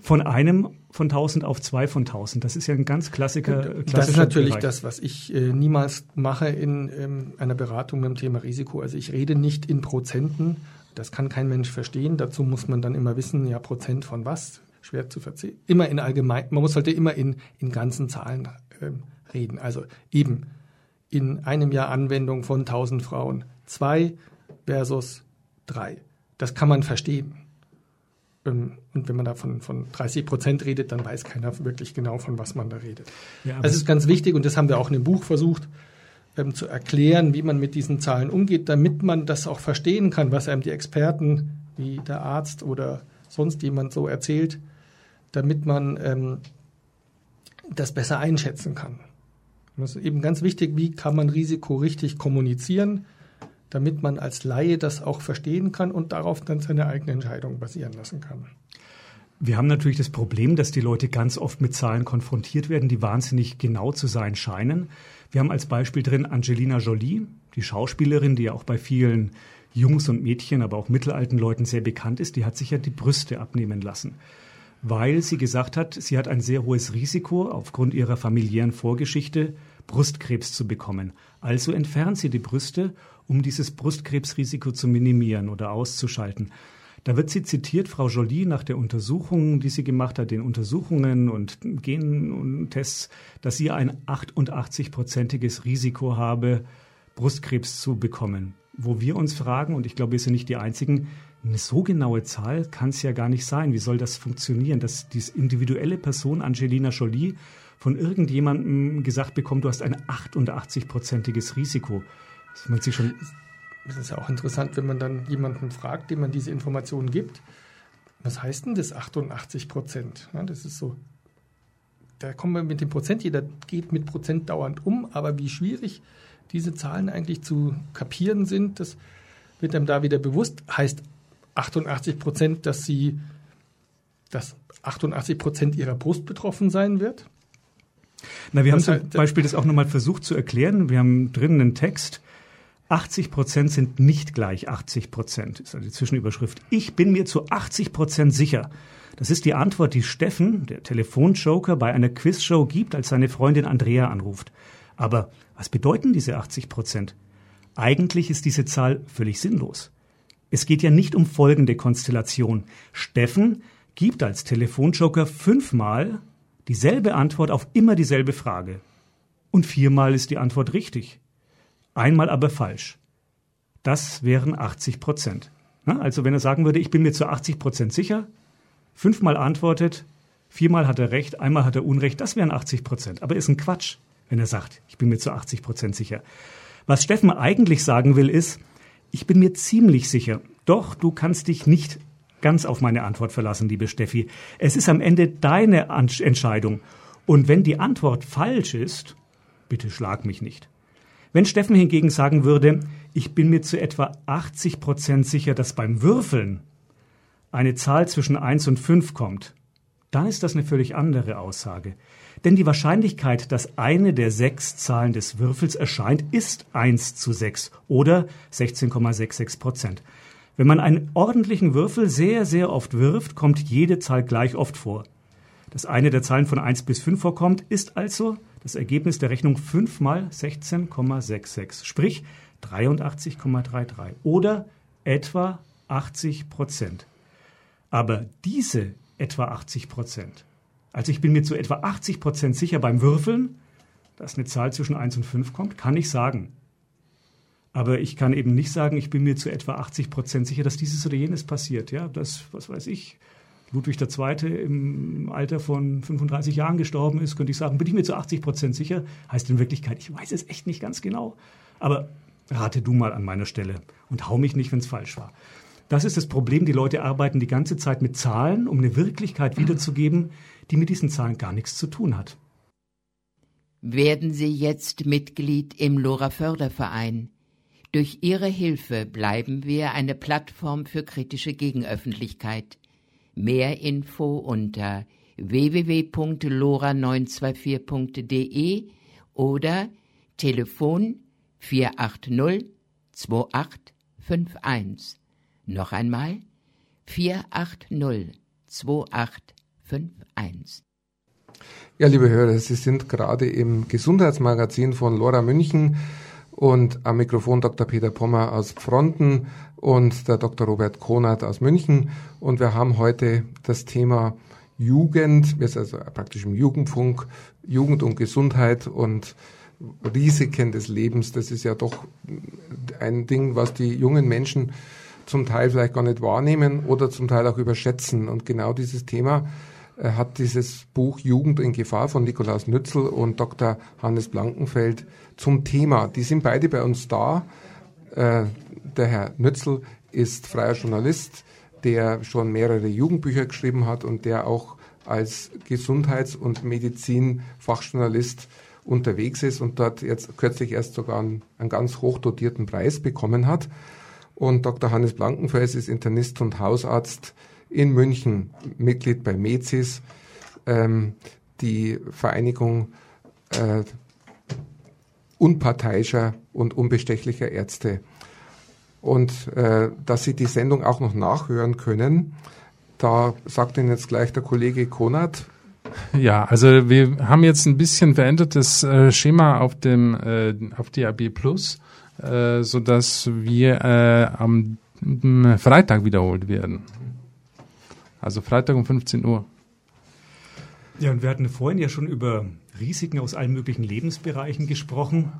[SPEAKER 2] von einem von 1000 auf zwei von 1000. Das ist ja ein ganz Klassiker.
[SPEAKER 3] Das ist natürlich Bereich. das, was ich äh, niemals mache in ähm, einer Beratung beim Thema Risiko. Also ich rede nicht in Prozenten. Das kann kein Mensch verstehen. Dazu muss man dann immer wissen, ja, Prozent von was? Schwer zu verziehen. Immer in allgemein, man muss halt immer in, in ganzen Zahlen ähm, reden. Also eben in einem Jahr Anwendung von 1000 Frauen zwei versus drei. Das kann man verstehen. Ähm, und wenn man da von, von 30 Prozent redet, dann weiß keiner wirklich genau, von was man da redet. Ja, das ist ganz wichtig und das haben wir auch in dem Buch versucht ähm, zu erklären, wie man mit diesen Zahlen umgeht, damit man das auch verstehen kann, was einem die Experten wie der Arzt oder sonst jemand so erzählt, damit man ähm, das besser einschätzen kann. Und das ist eben ganz wichtig, wie kann man Risiko richtig kommunizieren, damit man als Laie das auch verstehen kann und darauf dann seine eigene Entscheidung basieren lassen kann.
[SPEAKER 2] Wir haben natürlich das Problem, dass die Leute ganz oft mit Zahlen konfrontiert werden, die wahnsinnig genau zu sein scheinen. Wir haben als Beispiel drin Angelina Jolie, die Schauspielerin, die ja auch bei vielen Jungs und Mädchen, aber auch mittelalten Leuten sehr bekannt ist, die hat sich ja die Brüste abnehmen lassen, weil sie gesagt hat, sie hat ein sehr hohes Risiko aufgrund ihrer familiären Vorgeschichte Brustkrebs zu bekommen. Also entfernt sie die Brüste, um dieses Brustkrebsrisiko zu minimieren oder auszuschalten. Da wird sie zitiert, Frau Jolie, nach der Untersuchung, die sie gemacht hat, den Untersuchungen und Gentests, dass sie ein 88-prozentiges Risiko habe, Brustkrebs zu bekommen. Wo wir uns fragen, und ich glaube, wir sind nicht die Einzigen, eine so genaue Zahl kann es ja gar nicht sein. Wie soll das funktionieren, dass diese individuelle Person Angelina Jolie von irgendjemandem gesagt bekommt, du hast ein 88-prozentiges Risiko?
[SPEAKER 3] Das man sich schon das ist ja auch interessant, wenn man dann jemanden fragt, dem man diese Informationen gibt. Was heißt denn das 88 Prozent? Ja, das ist so. Da kommen wir mit dem Prozent, jeder geht mit Prozent dauernd um, aber wie schwierig diese Zahlen eigentlich zu kapieren sind, das wird einem da wieder bewusst. Heißt 88 Prozent, dass sie, dass 88 Prozent ihrer Brust betroffen sein wird?
[SPEAKER 2] Na, wir haben zum Beispiel das auch nochmal versucht zu erklären. Wir haben drinnen einen Text, 80 Prozent sind nicht gleich 80 Prozent, ist also die Zwischenüberschrift. Ich bin mir zu 80 Prozent sicher. Das ist die Antwort, die Steffen, der Telefonjoker, bei einer Quizshow gibt, als seine Freundin Andrea anruft. Aber was bedeuten diese 80 Prozent? Eigentlich ist diese Zahl völlig sinnlos. Es geht ja nicht um folgende Konstellation. Steffen gibt als Telefonjoker fünfmal dieselbe Antwort auf immer dieselbe Frage. Und viermal ist die Antwort richtig einmal aber falsch. Das wären 80 Prozent. Also wenn er sagen würde, ich bin mir zu 80 Prozent sicher, fünfmal antwortet, viermal hat er recht, einmal hat er Unrecht, das wären 80 Prozent. Aber ist ein Quatsch, wenn er sagt, ich bin mir zu 80 Prozent sicher. Was Steffen eigentlich sagen will, ist, ich bin mir ziemlich sicher. Doch du kannst dich nicht ganz auf meine Antwort verlassen, liebe Steffi. Es ist am Ende deine Entscheidung. Und wenn die Antwort falsch ist, bitte schlag mich nicht. Wenn Steffen hingegen sagen würde, ich bin mir zu etwa 80 Prozent sicher, dass beim Würfeln eine Zahl zwischen 1 und 5 kommt, dann ist das eine völlig andere Aussage. Denn die Wahrscheinlichkeit, dass eine der sechs Zahlen des Würfels erscheint, ist 1 zu 6 oder 16,66 Prozent. Wenn man einen ordentlichen Würfel sehr, sehr oft wirft, kommt jede Zahl gleich oft vor. Dass eine der Zahlen von 1 bis 5 vorkommt, ist also das Ergebnis der Rechnung 5 mal 16,66, sprich 83,33 oder etwa 80 Prozent. Aber diese etwa 80 Prozent, also ich bin mir zu etwa 80 Prozent sicher beim Würfeln, dass eine Zahl zwischen 1 und 5 kommt, kann ich sagen. Aber ich kann eben nicht sagen, ich bin mir zu etwa 80 Prozent sicher, dass dieses oder jenes passiert. Ja, das, was weiß ich, Ludwig II. im Alter von 35 Jahren gestorben ist, könnte ich sagen, bin ich mir zu 80 Prozent sicher. Heißt in Wirklichkeit, ich weiß es echt nicht ganz genau. Aber rate du mal an meiner Stelle und hau mich nicht, wenn es falsch war. Das ist das Problem. Die Leute arbeiten die ganze Zeit mit Zahlen, um eine Wirklichkeit wiederzugeben, die mit diesen Zahlen gar nichts zu tun hat.
[SPEAKER 5] Werden Sie jetzt Mitglied im Lora Förderverein. Durch Ihre Hilfe bleiben wir eine Plattform für kritische Gegenöffentlichkeit. Mehr Info unter www.lora924.de oder Telefon 480 2851. Noch einmal 480 2851.
[SPEAKER 1] Ja, liebe Hörer, Sie sind gerade im Gesundheitsmagazin von Lora München und am Mikrofon Dr. Peter Pommer aus Fronten und der Dr. Robert Konert aus München. Und wir haben heute das Thema Jugend, wir sind also praktisch im Jugendfunk, Jugend und Gesundheit und Risiken des Lebens. Das ist ja doch ein Ding, was die jungen Menschen zum Teil vielleicht gar nicht wahrnehmen oder zum Teil auch überschätzen. Und genau dieses Thema äh, hat dieses Buch Jugend in Gefahr von Nikolaus Nützel und Dr. Hannes Blankenfeld zum Thema. Die sind beide bei uns da. Der Herr Nützel ist freier Journalist, der schon mehrere Jugendbücher geschrieben hat und der auch als Gesundheits- und Medizinfachjournalist unterwegs ist und dort jetzt kürzlich erst sogar einen, einen ganz hochdotierten Preis bekommen hat. Und Dr. Hannes Blankenfels ist Internist und Hausarzt in München, Mitglied bei MEZIS, ähm, die Vereinigung äh, unparteiischer und unbestechlicher Ärzte. Und äh, dass Sie die Sendung auch noch nachhören können, da sagt Ihnen jetzt gleich der Kollege Konat,
[SPEAKER 4] Ja, also wir haben jetzt ein bisschen verändertes äh, Schema auf dem äh, auf DAB Plus, äh, so dass wir äh, am Freitag wiederholt werden. Also Freitag um 15 Uhr.
[SPEAKER 2] Ja, und wir hatten vorhin ja schon über Risiken aus allen möglichen Lebensbereichen gesprochen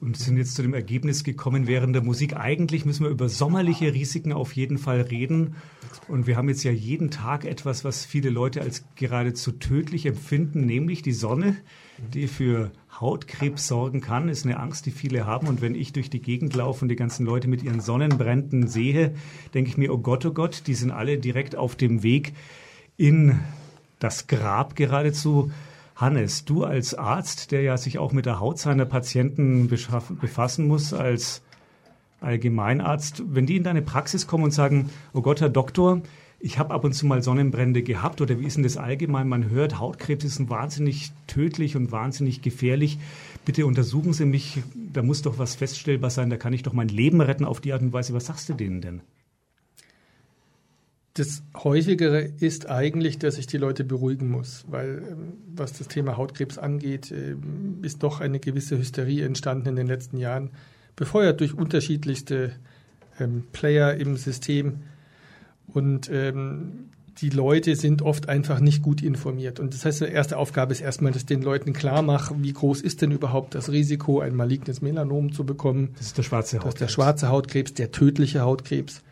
[SPEAKER 2] und sind jetzt zu dem Ergebnis gekommen während der Musik. Eigentlich müssen wir über sommerliche Risiken auf jeden Fall reden. Und wir haben jetzt ja jeden Tag etwas, was viele Leute als geradezu tödlich empfinden, nämlich die Sonne, die für Hautkrebs sorgen kann, ist eine Angst, die viele haben. Und wenn ich durch die Gegend laufe und die ganzen Leute mit ihren Sonnenbränden sehe, denke ich mir, oh Gott, oh Gott, die sind alle direkt auf dem Weg in das Grab geradezu. Hannes, du als Arzt, der ja sich auch mit der Haut seiner Patienten befassen muss, als Allgemeinarzt, wenn die in deine Praxis kommen und sagen, oh Gott, Herr Doktor, ich habe ab und zu mal Sonnenbrände gehabt oder wie ist denn das allgemein? Man hört, Hautkrebs ist wahnsinnig tödlich und wahnsinnig gefährlich. Bitte untersuchen Sie mich, da muss doch was feststellbar sein, da kann ich doch mein Leben retten auf die Art und Weise. Was sagst du denen denn?
[SPEAKER 3] Das Häufigere ist eigentlich, dass ich die Leute beruhigen muss, weil ähm, was das Thema Hautkrebs angeht, ähm, ist doch eine gewisse Hysterie entstanden in den letzten Jahren, befeuert durch unterschiedlichste ähm, Player im System. Und ähm, die Leute sind oft einfach nicht gut informiert. Und das heißt, die erste Aufgabe ist erstmal, dass den Leuten klar mache, wie groß ist denn überhaupt das Risiko, ein malignes Melanom zu bekommen.
[SPEAKER 2] Das ist der schwarze Hautkrebs.
[SPEAKER 3] Das ist der schwarze Hautkrebs, der tödliche Hautkrebs.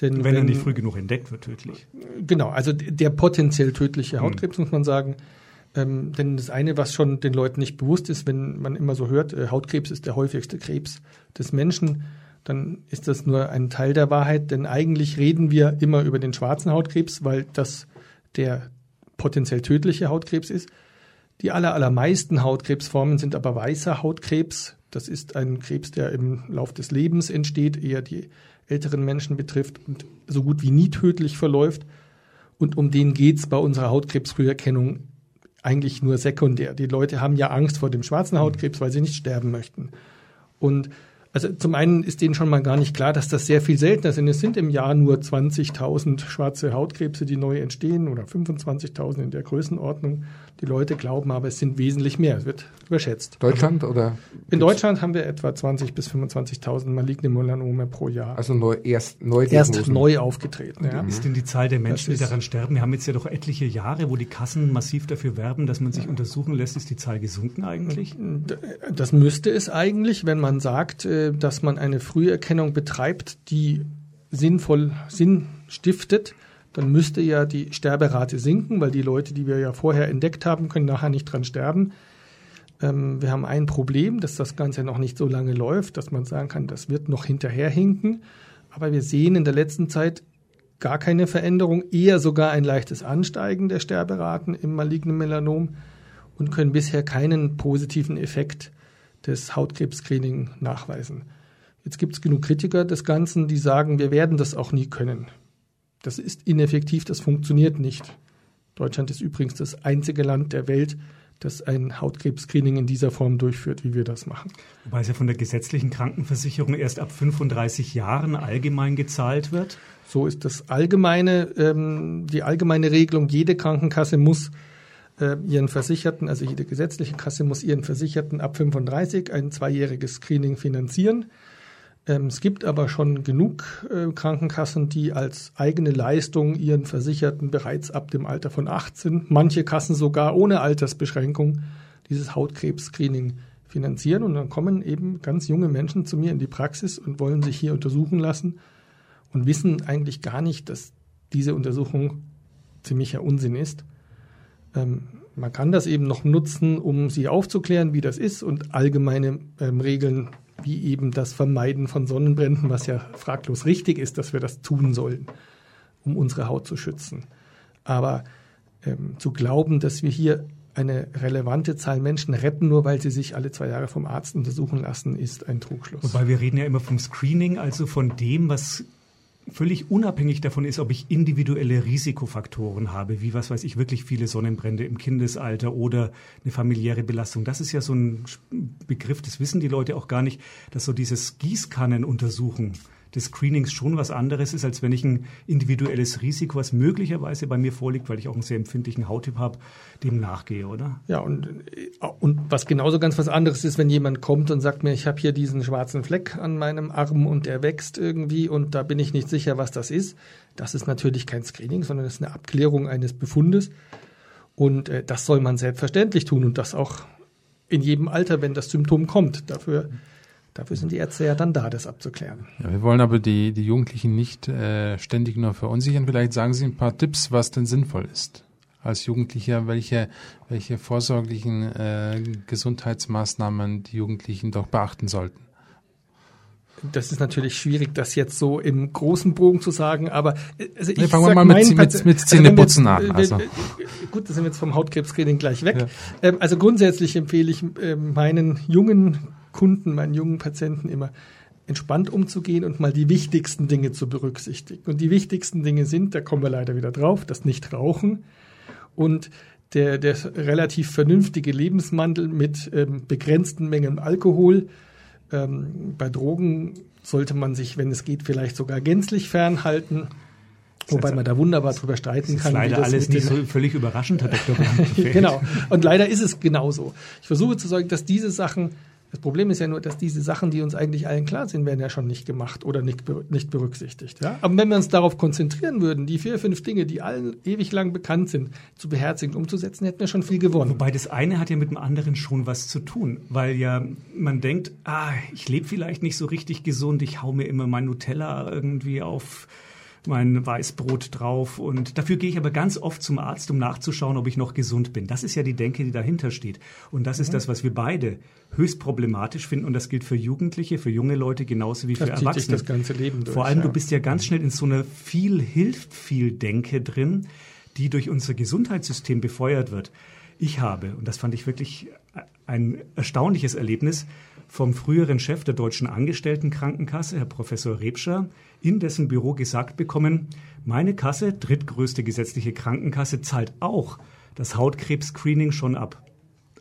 [SPEAKER 2] Denn wenn, wenn, er nicht früh genug entdeckt wird, tödlich.
[SPEAKER 3] Genau, also der potenziell tödliche hm. Hautkrebs, mhm. muss man sagen. Ähm, denn das eine, was schon den Leuten nicht bewusst ist, wenn man immer so hört, äh, Hautkrebs ist der häufigste Krebs des Menschen, dann ist das nur ein Teil der Wahrheit, denn eigentlich reden wir immer über den schwarzen Hautkrebs, weil das der potenziell tödliche Hautkrebs ist. Die aller, allermeisten Hautkrebsformen sind aber weißer Hautkrebs. Das ist ein Krebs, der im Lauf des Lebens entsteht, eher die älteren Menschen betrifft und so gut wie nie tödlich verläuft. Und um den geht es bei unserer Hautkrebsfrüherkennung eigentlich nur sekundär. Die Leute haben ja Angst vor dem schwarzen Hautkrebs, weil sie nicht sterben möchten. Und also zum einen ist denen schon mal gar nicht klar, dass das sehr viel seltener sind. Es sind im Jahr nur 20.000 schwarze Hautkrebse, die neu entstehen oder 25.000 in der Größenordnung. Die Leute glauben aber, es sind wesentlich mehr. Es wird überschätzt.
[SPEAKER 1] Deutschland oder?
[SPEAKER 3] In Deutschland haben wir etwa 20.000 bis 25.000 maligne Melanome pro Jahr.
[SPEAKER 1] Also neu, erst neu
[SPEAKER 3] Erst neu aufgetreten.
[SPEAKER 2] Ja. Ist denn die Zahl der Menschen, die daran sterben? Wir haben jetzt ja doch etliche Jahre, wo die Kassen massiv dafür werben, dass man sich untersuchen lässt. Ist die Zahl gesunken eigentlich?
[SPEAKER 3] Das müsste es eigentlich, wenn man sagt, äh, dass man eine Früherkennung betreibt, die sinnvoll Sinn stiftet, dann müsste ja die Sterberate sinken, weil die Leute, die wir ja vorher entdeckt haben, können nachher nicht dran sterben. Ähm, wir haben ein Problem, dass das Ganze noch nicht so lange läuft, dass man sagen kann, das wird noch hinterherhinken. Aber wir sehen in der letzten Zeit gar keine Veränderung, eher sogar ein leichtes Ansteigen der Sterberaten im malignen Melanom und können bisher keinen positiven Effekt des Hautkrebs-Screening nachweisen. Jetzt gibt es genug Kritiker des Ganzen, die sagen, wir werden das auch nie können. Das ist ineffektiv, das funktioniert nicht. Deutschland ist übrigens das einzige Land der Welt, das ein Hautkrebs-Screening in dieser Form durchführt, wie wir das machen.
[SPEAKER 2] Wobei es ja von der gesetzlichen Krankenversicherung erst ab 35 Jahren allgemein gezahlt wird.
[SPEAKER 3] So ist das allgemeine, ähm, die allgemeine Regelung. Jede Krankenkasse muss äh, ihren Versicherten, also jede gesetzliche Kasse muss ihren Versicherten ab 35 ein zweijähriges Screening finanzieren. Ähm, es gibt aber schon genug äh, Krankenkassen, die als eigene Leistung ihren Versicherten bereits ab dem Alter von 18, manche Kassen sogar ohne Altersbeschränkung, dieses Hautkrebs-Screening finanzieren. Und dann kommen eben ganz junge Menschen zu mir in die Praxis und wollen sich hier untersuchen lassen und wissen eigentlich gar nicht, dass diese Untersuchung ziemlicher Unsinn ist. Ähm, man kann das eben noch nutzen, um sie aufzuklären, wie das ist und allgemeine ähm, Regeln wie eben das Vermeiden von Sonnenbränden, was ja fraglos richtig ist, dass wir das tun sollen, um unsere Haut zu schützen. Aber ähm, zu glauben, dass wir hier eine relevante Zahl Menschen retten, nur weil sie sich alle zwei Jahre vom Arzt untersuchen lassen, ist ein Trugschluss.
[SPEAKER 2] Wobei wir reden ja immer vom Screening, also von dem, was völlig unabhängig davon ist, ob ich individuelle Risikofaktoren habe, wie was weiß ich, wirklich viele Sonnenbrände im Kindesalter oder eine familiäre Belastung. Das ist ja so ein Begriff, das wissen die Leute auch gar nicht, dass so dieses Gießkannenuntersuchen, des Screenings schon was anderes ist, als wenn ich ein individuelles Risiko, was möglicherweise bei mir vorliegt, weil ich auch einen sehr empfindlichen Hauttyp habe, dem nachgehe, oder?
[SPEAKER 3] Ja, und, und was genauso ganz was anderes ist, wenn jemand kommt und sagt mir, ich habe hier diesen schwarzen Fleck an meinem Arm und der wächst irgendwie und da bin ich nicht sicher, was das ist. Das ist natürlich kein Screening, sondern das ist eine Abklärung eines Befundes. Und äh, das soll man selbstverständlich tun und das auch in jedem Alter, wenn das Symptom kommt. Dafür Dafür sind die Ärzte ja dann da, das abzuklären.
[SPEAKER 4] Ja, wir wollen aber die, die Jugendlichen nicht äh, ständig nur verunsichern. Vielleicht sagen Sie ein paar Tipps, was denn sinnvoll ist. Als Jugendlicher, welche, welche vorsorglichen äh, Gesundheitsmaßnahmen die Jugendlichen doch beachten sollten.
[SPEAKER 3] Das ist natürlich schwierig, das jetzt so im großen Bogen zu sagen, aber
[SPEAKER 4] äh, also ich nee, fangen wir mal mit, mit, mit Zähneputzen also an. Also.
[SPEAKER 3] Gut, da sind wir jetzt vom Hautkrebscreening gleich weg. Ja. Ähm, also grundsätzlich empfehle ich äh, meinen jungen Kunden, meinen jungen Patienten immer entspannt umzugehen und mal die wichtigsten Dinge zu berücksichtigen. Und die wichtigsten Dinge sind, da kommen wir leider wieder drauf, das Nichtrauchen und der, der relativ vernünftige Lebenswandel mit ähm, begrenzten Mengen Alkohol. Ähm, bei Drogen sollte man sich, wenn es geht, vielleicht sogar gänzlich fernhalten. Wobei man da wunderbar drüber streiten
[SPEAKER 2] das
[SPEAKER 3] kann.
[SPEAKER 2] Ist leider alles nicht so völlig überraschend, Herr Dr.
[SPEAKER 3] genau. Und leider ist es genauso. Ich versuche zu sagen, dass diese Sachen das Problem ist ja nur, dass diese Sachen, die uns eigentlich allen klar sind, werden ja schon nicht gemacht oder nicht, nicht berücksichtigt. Ja? Aber wenn wir uns darauf konzentrieren würden, die vier, fünf Dinge, die allen ewig lang bekannt sind, zu beherzigen, umzusetzen, hätten wir schon viel gewonnen.
[SPEAKER 2] Wobei das eine hat ja mit dem anderen schon was zu tun, weil ja man denkt, ah, ich lebe vielleicht nicht so richtig gesund, ich hau mir immer mein Nutella irgendwie auf mein Weißbrot drauf. Und dafür gehe ich aber ganz oft zum Arzt, um nachzuschauen, ob ich noch gesund bin. Das ist ja die Denke, die dahinter steht. Und das ist mhm. das, was wir beide höchst problematisch finden. Und das gilt für Jugendliche, für junge Leute genauso wie das für Erwachsene.
[SPEAKER 3] das ganze Leben durch,
[SPEAKER 2] Vor allem, ja. du bist ja ganz schnell in so einer viel hilft viel Denke drin, die durch unser Gesundheitssystem befeuert wird. Ich habe, und das fand ich wirklich ein erstaunliches Erlebnis, vom früheren Chef der Deutschen Angestelltenkrankenkasse, Herr Professor Rebscher, in dessen Büro gesagt bekommen, meine Kasse, drittgrößte gesetzliche Krankenkasse, zahlt auch das Hautkrebs-Screening schon ab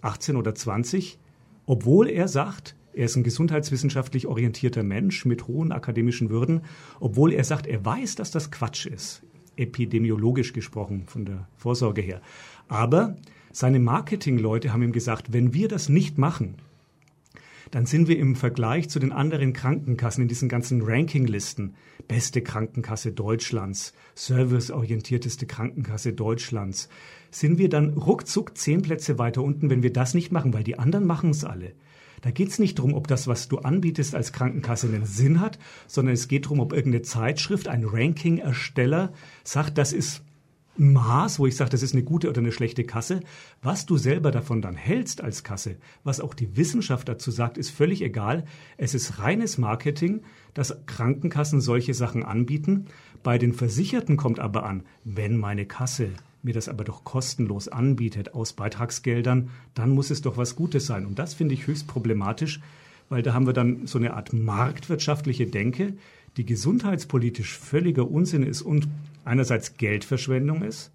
[SPEAKER 2] 18 oder 20, obwohl er sagt, er ist ein gesundheitswissenschaftlich orientierter Mensch mit hohen akademischen Würden, obwohl er sagt, er weiß, dass das Quatsch ist, epidemiologisch gesprochen von der Vorsorge her. Aber seine Marketingleute haben ihm gesagt, wenn wir das nicht machen, dann sind wir im Vergleich zu den anderen Krankenkassen in diesen ganzen Rankinglisten. Beste Krankenkasse Deutschlands, serviceorientierteste Krankenkasse Deutschlands, sind wir dann ruckzuck zehn Plätze weiter unten, wenn wir das nicht machen, weil die anderen machen es alle. Da geht es nicht darum, ob das, was du anbietest als Krankenkasse, einen Sinn hat, sondern es geht darum, ob irgendeine Zeitschrift, ein Ranking-Ersteller sagt, das ist Maß, wo ich sage, das ist eine gute oder eine schlechte Kasse. Was du selber davon dann hältst als Kasse, was auch die Wissenschaft dazu sagt, ist völlig egal. Es ist reines Marketing, dass Krankenkassen solche Sachen anbieten. Bei den Versicherten kommt aber an, wenn meine Kasse mir das aber doch kostenlos anbietet aus Beitragsgeldern, dann muss es doch was Gutes sein. Und das finde ich höchst problematisch, weil da haben wir dann so eine Art marktwirtschaftliche Denke, die gesundheitspolitisch völliger Unsinn ist und einerseits Geldverschwendung ist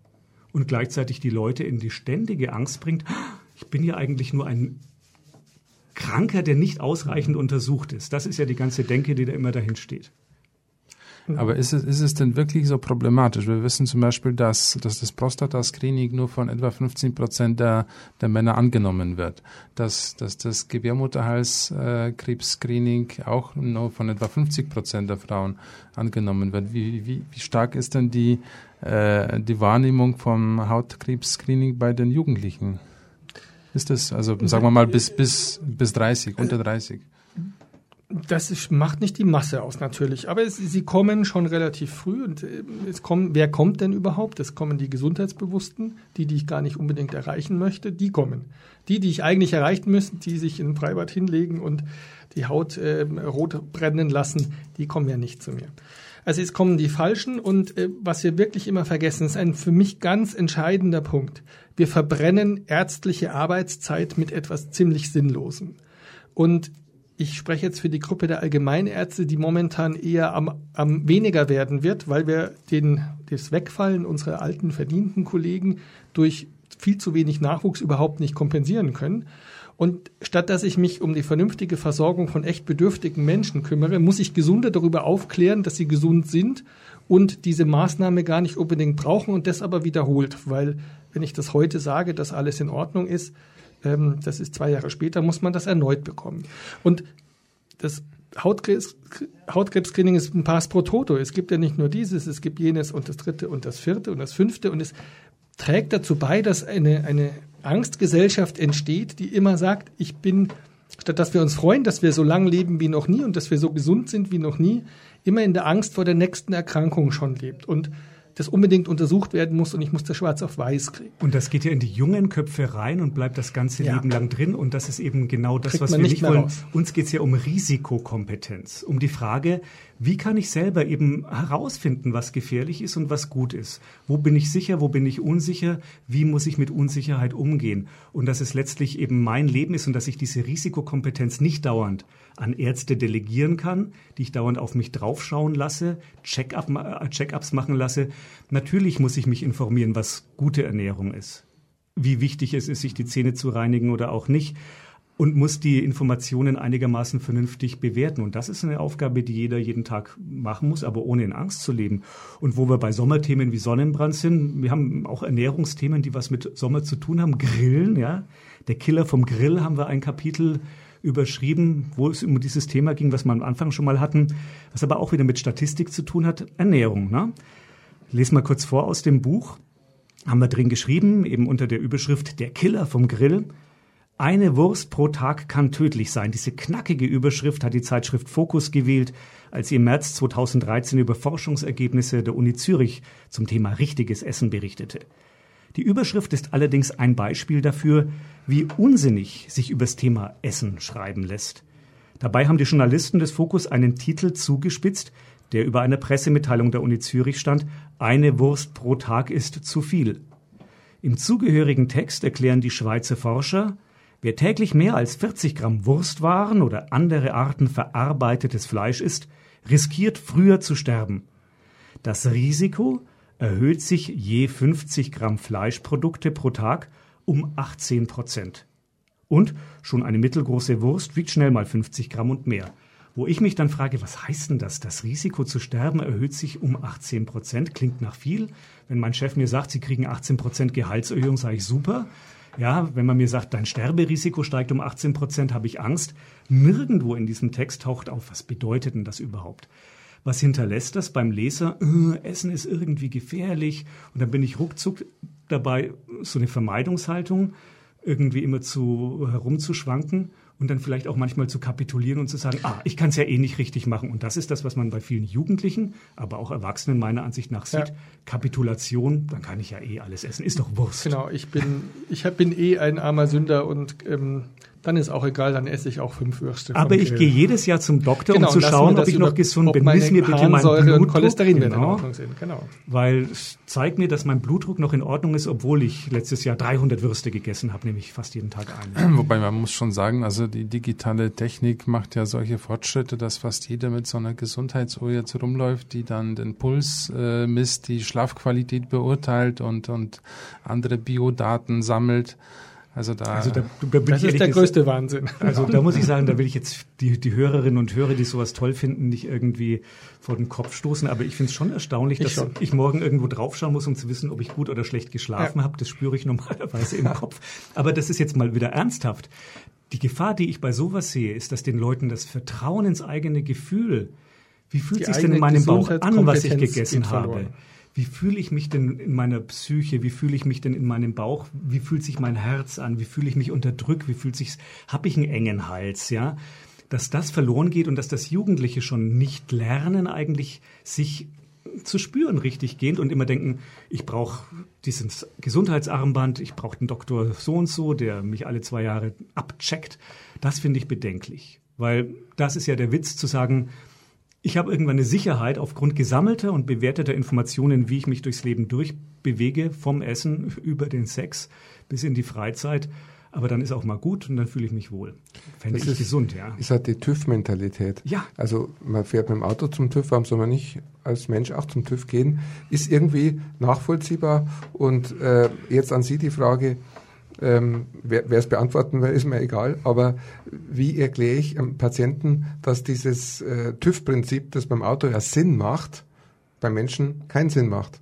[SPEAKER 2] und gleichzeitig die Leute in die ständige Angst bringt, ich bin ja eigentlich nur ein Kranker, der nicht ausreichend untersucht ist. Das ist ja die ganze Denke, die da immer dahin steht.
[SPEAKER 4] Aber ist es, ist es denn wirklich so problematisch? Wir wissen zum Beispiel, dass, dass das Prostata-Screening nur von etwa 15 Prozent der, der Männer angenommen wird. Dass, dass das Gebärmutterhalskrebs-Screening auch nur von etwa 50 Prozent der Frauen angenommen wird. Wie, wie, wie stark ist denn die, äh, die Wahrnehmung vom Hautkrebs-Screening bei den Jugendlichen? Ist das, also sagen wir mal bis, bis, bis 30, unter 30?
[SPEAKER 3] Das ist, macht nicht die Masse aus natürlich, aber es, sie kommen schon relativ früh und äh, es kommen, wer kommt denn überhaupt? Es kommen die Gesundheitsbewussten, die, die ich gar nicht unbedingt erreichen möchte, die kommen. Die, die ich eigentlich erreichen müsste, die sich in Freibad hinlegen und die Haut äh, rot brennen lassen, die kommen ja nicht zu mir. Also es kommen die Falschen und äh, was wir wirklich immer vergessen, ist ein für mich ganz entscheidender Punkt. Wir verbrennen ärztliche Arbeitszeit mit etwas ziemlich Sinnlosem. Und ich spreche jetzt für die Gruppe der Allgemeinärzte, die momentan eher am, am weniger werden wird, weil wir den, das Wegfallen unserer alten verdienten Kollegen durch viel zu wenig Nachwuchs überhaupt nicht kompensieren können. Und statt dass ich mich um die vernünftige Versorgung von echt bedürftigen Menschen kümmere, muss ich Gesunde darüber aufklären, dass sie gesund sind und diese Maßnahme gar nicht unbedingt brauchen und das aber wiederholt. Weil wenn ich das heute sage, dass alles in Ordnung ist, ähm, das ist zwei Jahre später, muss man das erneut bekommen. Und das Hautkrebs, Hautkrebs-Screening ist ein Pass pro Toto. Es gibt ja nicht nur dieses, es gibt jenes und das dritte und das vierte und das fünfte und es trägt dazu bei, dass eine, eine Angstgesellschaft entsteht, die immer sagt, ich bin, statt dass wir uns freuen, dass wir so lang leben wie noch nie und dass wir so gesund sind wie noch nie, immer in der Angst vor der nächsten Erkrankung schon lebt. Und das unbedingt untersucht werden muss und ich muss das schwarz auf weiß kriegen.
[SPEAKER 2] Und das geht ja in die jungen Köpfe rein und bleibt das ganze ja. Leben lang drin. Und das ist eben genau das,
[SPEAKER 3] Kriegt
[SPEAKER 2] was wir
[SPEAKER 3] nicht,
[SPEAKER 2] wollen.
[SPEAKER 3] Raus.
[SPEAKER 2] Uns geht es ja um Risikokompetenz, um die Frage, wie kann ich selber eben herausfinden, was gefährlich ist und was gut ist? Wo bin ich sicher, wo bin ich unsicher? Wie muss ich mit Unsicherheit umgehen? Und dass es letztlich eben mein Leben ist und dass ich diese Risikokompetenz nicht dauernd an Ärzte delegieren kann, die ich dauernd auf mich draufschauen lasse, äh, Check-ups machen lasse. Natürlich muss ich mich informieren, was gute Ernährung ist, wie wichtig es ist, sich die Zähne zu reinigen oder auch nicht und muss die Informationen einigermaßen vernünftig bewerten. Und das ist eine Aufgabe, die jeder jeden Tag machen muss, aber ohne in Angst zu leben. Und wo wir bei Sommerthemen wie Sonnenbrand sind, wir haben auch Ernährungsthemen, die was mit Sommer zu tun haben. Grillen, ja. Der Killer vom Grill haben wir ein Kapitel überschrieben, wo es um dieses Thema ging, was wir am Anfang schon mal hatten, was aber auch wieder mit Statistik zu tun hat, Ernährung. Ne? Ich lese mal kurz vor aus dem Buch. Haben wir drin geschrieben, eben unter der Überschrift Der Killer vom Grill. Eine Wurst pro Tag kann tödlich sein. Diese knackige Überschrift hat die Zeitschrift Focus gewählt, als sie im März 2013 über Forschungsergebnisse der Uni Zürich zum Thema richtiges Essen berichtete. Die Überschrift ist allerdings ein Beispiel dafür, wie unsinnig sich übers Thema Essen schreiben lässt. Dabei haben die Journalisten des Fokus einen Titel zugespitzt, der über einer Pressemitteilung der Uni Zürich stand, eine Wurst pro Tag ist zu viel. Im zugehörigen Text erklären die Schweizer Forscher, wer täglich mehr als 40 Gramm Wurstwaren oder andere Arten verarbeitetes Fleisch isst, riskiert früher zu sterben. Das Risiko, erhöht sich je 50 Gramm Fleischprodukte pro Tag um 18 Prozent. Und schon eine mittelgroße Wurst wiegt schnell mal 50 Gramm und mehr. Wo ich mich dann frage, was heißt denn das? Das Risiko zu sterben erhöht sich um 18 Prozent. Klingt nach viel. Wenn mein Chef mir sagt, Sie kriegen 18 Prozent Gehaltserhöhung, sage ich super. Ja, wenn man mir sagt, dein Sterberisiko steigt um 18 Prozent, habe ich Angst. Nirgendwo in diesem Text taucht auf, was bedeutet denn das überhaupt? Was hinterlässt das beim Leser? Äh, Essen ist irgendwie gefährlich. Und dann bin ich ruckzuck dabei, so eine Vermeidungshaltung irgendwie immer zu herumzuschwanken und dann vielleicht auch manchmal zu kapitulieren und zu sagen, ah, ich kann es ja eh nicht richtig machen. Und das ist das, was man bei vielen Jugendlichen, aber auch Erwachsenen meiner Ansicht nach sieht. Ja. Kapitulation, dann kann ich ja eh alles essen. Ist doch Wurst.
[SPEAKER 3] Genau, ich bin, ich bin eh ein armer Sünder und ähm, dann ist auch egal, dann esse ich auch fünf Würste.
[SPEAKER 2] Aber ich gehe jedes Jahr zum Doktor, genau, um zu schauen, ob ich noch gesund bin.
[SPEAKER 3] Miss mir bitte mein Blutdruck. Und Cholesterin
[SPEAKER 2] genau, in Ordnung sind. Genau. Weil zeig mir, dass mein Blutdruck noch in Ordnung ist, obwohl ich letztes Jahr 300 Würste gegessen habe, nämlich fast jeden Tag eine.
[SPEAKER 4] Wobei man muss schon sagen, also die digitale Technik macht ja solche Fortschritte, dass fast jeder mit so einer Gesundheitsuhr jetzt rumläuft, die dann den Puls äh, misst, die Schlafqualität beurteilt und, und andere Biodaten sammelt. Also da,
[SPEAKER 3] also da, da das ist der größte Wahnsinn.
[SPEAKER 2] Also da muss ich sagen, da will ich jetzt die, die Hörerinnen und Hörer, die sowas toll finden, nicht irgendwie vor den Kopf stoßen. Aber ich finde es schon erstaunlich, ich dass schon. ich morgen irgendwo draufschauen muss, um zu wissen, ob ich gut oder schlecht geschlafen ja. habe. Das spüre ich normalerweise im Kopf. Aber das ist jetzt mal wieder ernsthaft. Die Gefahr, die ich bei sowas sehe, ist, dass den Leuten das Vertrauen ins eigene Gefühl, wie fühlt sich denn in meinem Bauch an, was ich gegessen habe? Wie fühle ich mich denn in meiner Psyche, wie fühle ich mich denn in meinem Bauch, wie fühlt sich mein Herz an, wie fühle ich mich unterdrückt, wie fühlt sich, habe ich einen engen Hals, ja? Dass das verloren geht und dass das Jugendliche schon nicht lernen, eigentlich sich zu spüren richtig gehend und immer denken, ich brauche dieses Gesundheitsarmband, ich brauche den Doktor so und so, der mich alle zwei Jahre abcheckt. Das finde ich bedenklich, weil das ist ja der Witz zu sagen, ich habe irgendwann eine Sicherheit aufgrund gesammelter und bewerteter Informationen, wie ich mich durchs Leben durchbewege, vom Essen über den Sex bis in die Freizeit. Aber dann ist auch mal gut und dann fühle ich mich wohl.
[SPEAKER 1] Fände ich ist, gesund, ja. Ist halt die TÜV-Mentalität.
[SPEAKER 2] Ja.
[SPEAKER 1] Also man fährt mit dem Auto zum TÜV, warum soll man nicht als Mensch auch zum TÜV gehen? Ist irgendwie nachvollziehbar. Und äh, jetzt an Sie die Frage, Ähm, wer es beantworten will, ist mir egal. Aber wie erkläre ich einem Patienten, dass dieses äh, TÜV-Prinzip, das beim Auto ja Sinn macht, beim Menschen keinen Sinn macht?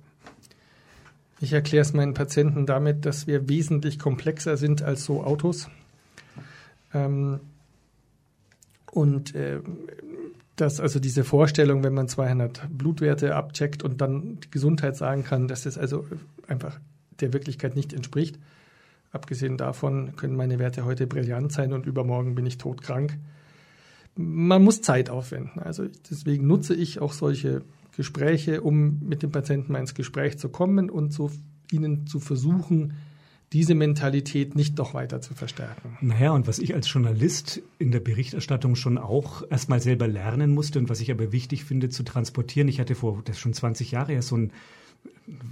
[SPEAKER 3] Ich erkläre es meinen Patienten damit, dass wir wesentlich komplexer sind als so Autos. Ähm, und äh, dass also diese Vorstellung, wenn man 200 Blutwerte abcheckt und dann die Gesundheit sagen kann, dass das also einfach der Wirklichkeit nicht entspricht. Abgesehen davon können meine Werte heute brillant sein und übermorgen bin ich todkrank. Man muss Zeit aufwenden. Also deswegen nutze ich auch solche Gespräche, um mit dem Patienten mal ins Gespräch zu kommen und so ihnen zu versuchen, diese Mentalität nicht noch weiter zu verstärken.
[SPEAKER 2] Naja, und was ich als Journalist in der Berichterstattung schon auch erstmal selber lernen musste und was ich aber wichtig finde zu transportieren, ich hatte vor, das schon 20 Jahre her, so ein,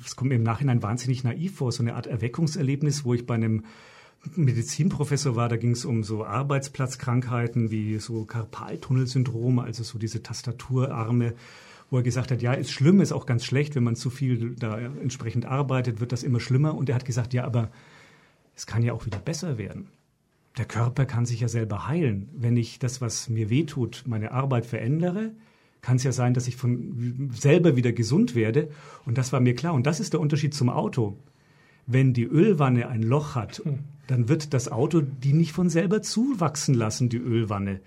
[SPEAKER 2] es kommt mir im Nachhinein wahnsinnig naiv vor, so eine Art Erweckungserlebnis, wo ich bei einem Medizinprofessor war, da ging es um so Arbeitsplatzkrankheiten wie so Karpaltunnelsyndrom, also so diese Tastaturarme wo er gesagt hat, ja, ist schlimm, ist auch ganz schlecht, wenn man zu viel da entsprechend arbeitet, wird das immer schlimmer. Und er hat gesagt, ja, aber es kann ja auch wieder besser werden. Der Körper kann sich ja selber heilen. Wenn ich das, was mir wehtut, meine Arbeit verändere, kann es ja sein, dass ich von selber wieder gesund werde. Und das war mir klar. Und das ist der Unterschied zum Auto. Wenn die Ölwanne ein Loch hat, dann wird das Auto die nicht von selber zuwachsen lassen, die Ölwanne.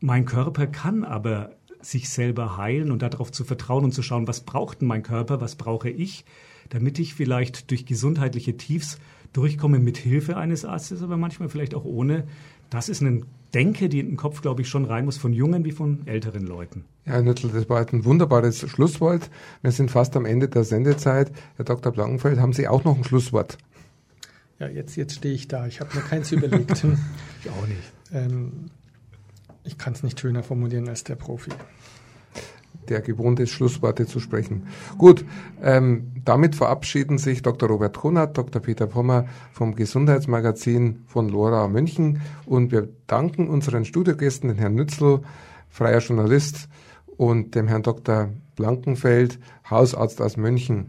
[SPEAKER 2] Mein Körper kann aber sich selber heilen und darauf zu vertrauen und zu schauen, was braucht denn mein Körper, was brauche ich, damit ich vielleicht durch gesundheitliche Tiefs durchkomme mit Hilfe eines Arztes, aber manchmal vielleicht auch ohne. Das ist eine Denke, die in den Kopf, glaube ich, schon rein muss, von jungen wie von älteren Leuten.
[SPEAKER 1] Ja, Herr Nüttel, das war ein wunderbares Schlusswort. Wir sind fast am Ende der Sendezeit. Herr Dr. Blankenfeld, haben Sie auch noch ein Schlusswort?
[SPEAKER 3] Ja, jetzt, jetzt stehe ich da. Ich habe mir keins überlegt.
[SPEAKER 2] ich auch nicht.
[SPEAKER 3] Ähm, ich kann es nicht schöner formulieren als der Profi.
[SPEAKER 1] Der gewohnt ist, Schlussworte zu sprechen. Gut, ähm, damit verabschieden sich Dr. Robert Konert, Dr. Peter Pommer vom Gesundheitsmagazin von Lora München und wir danken unseren Studiogästen, den Herrn Nützel, freier Journalist und dem Herrn Dr. Blankenfeld, Hausarzt aus München.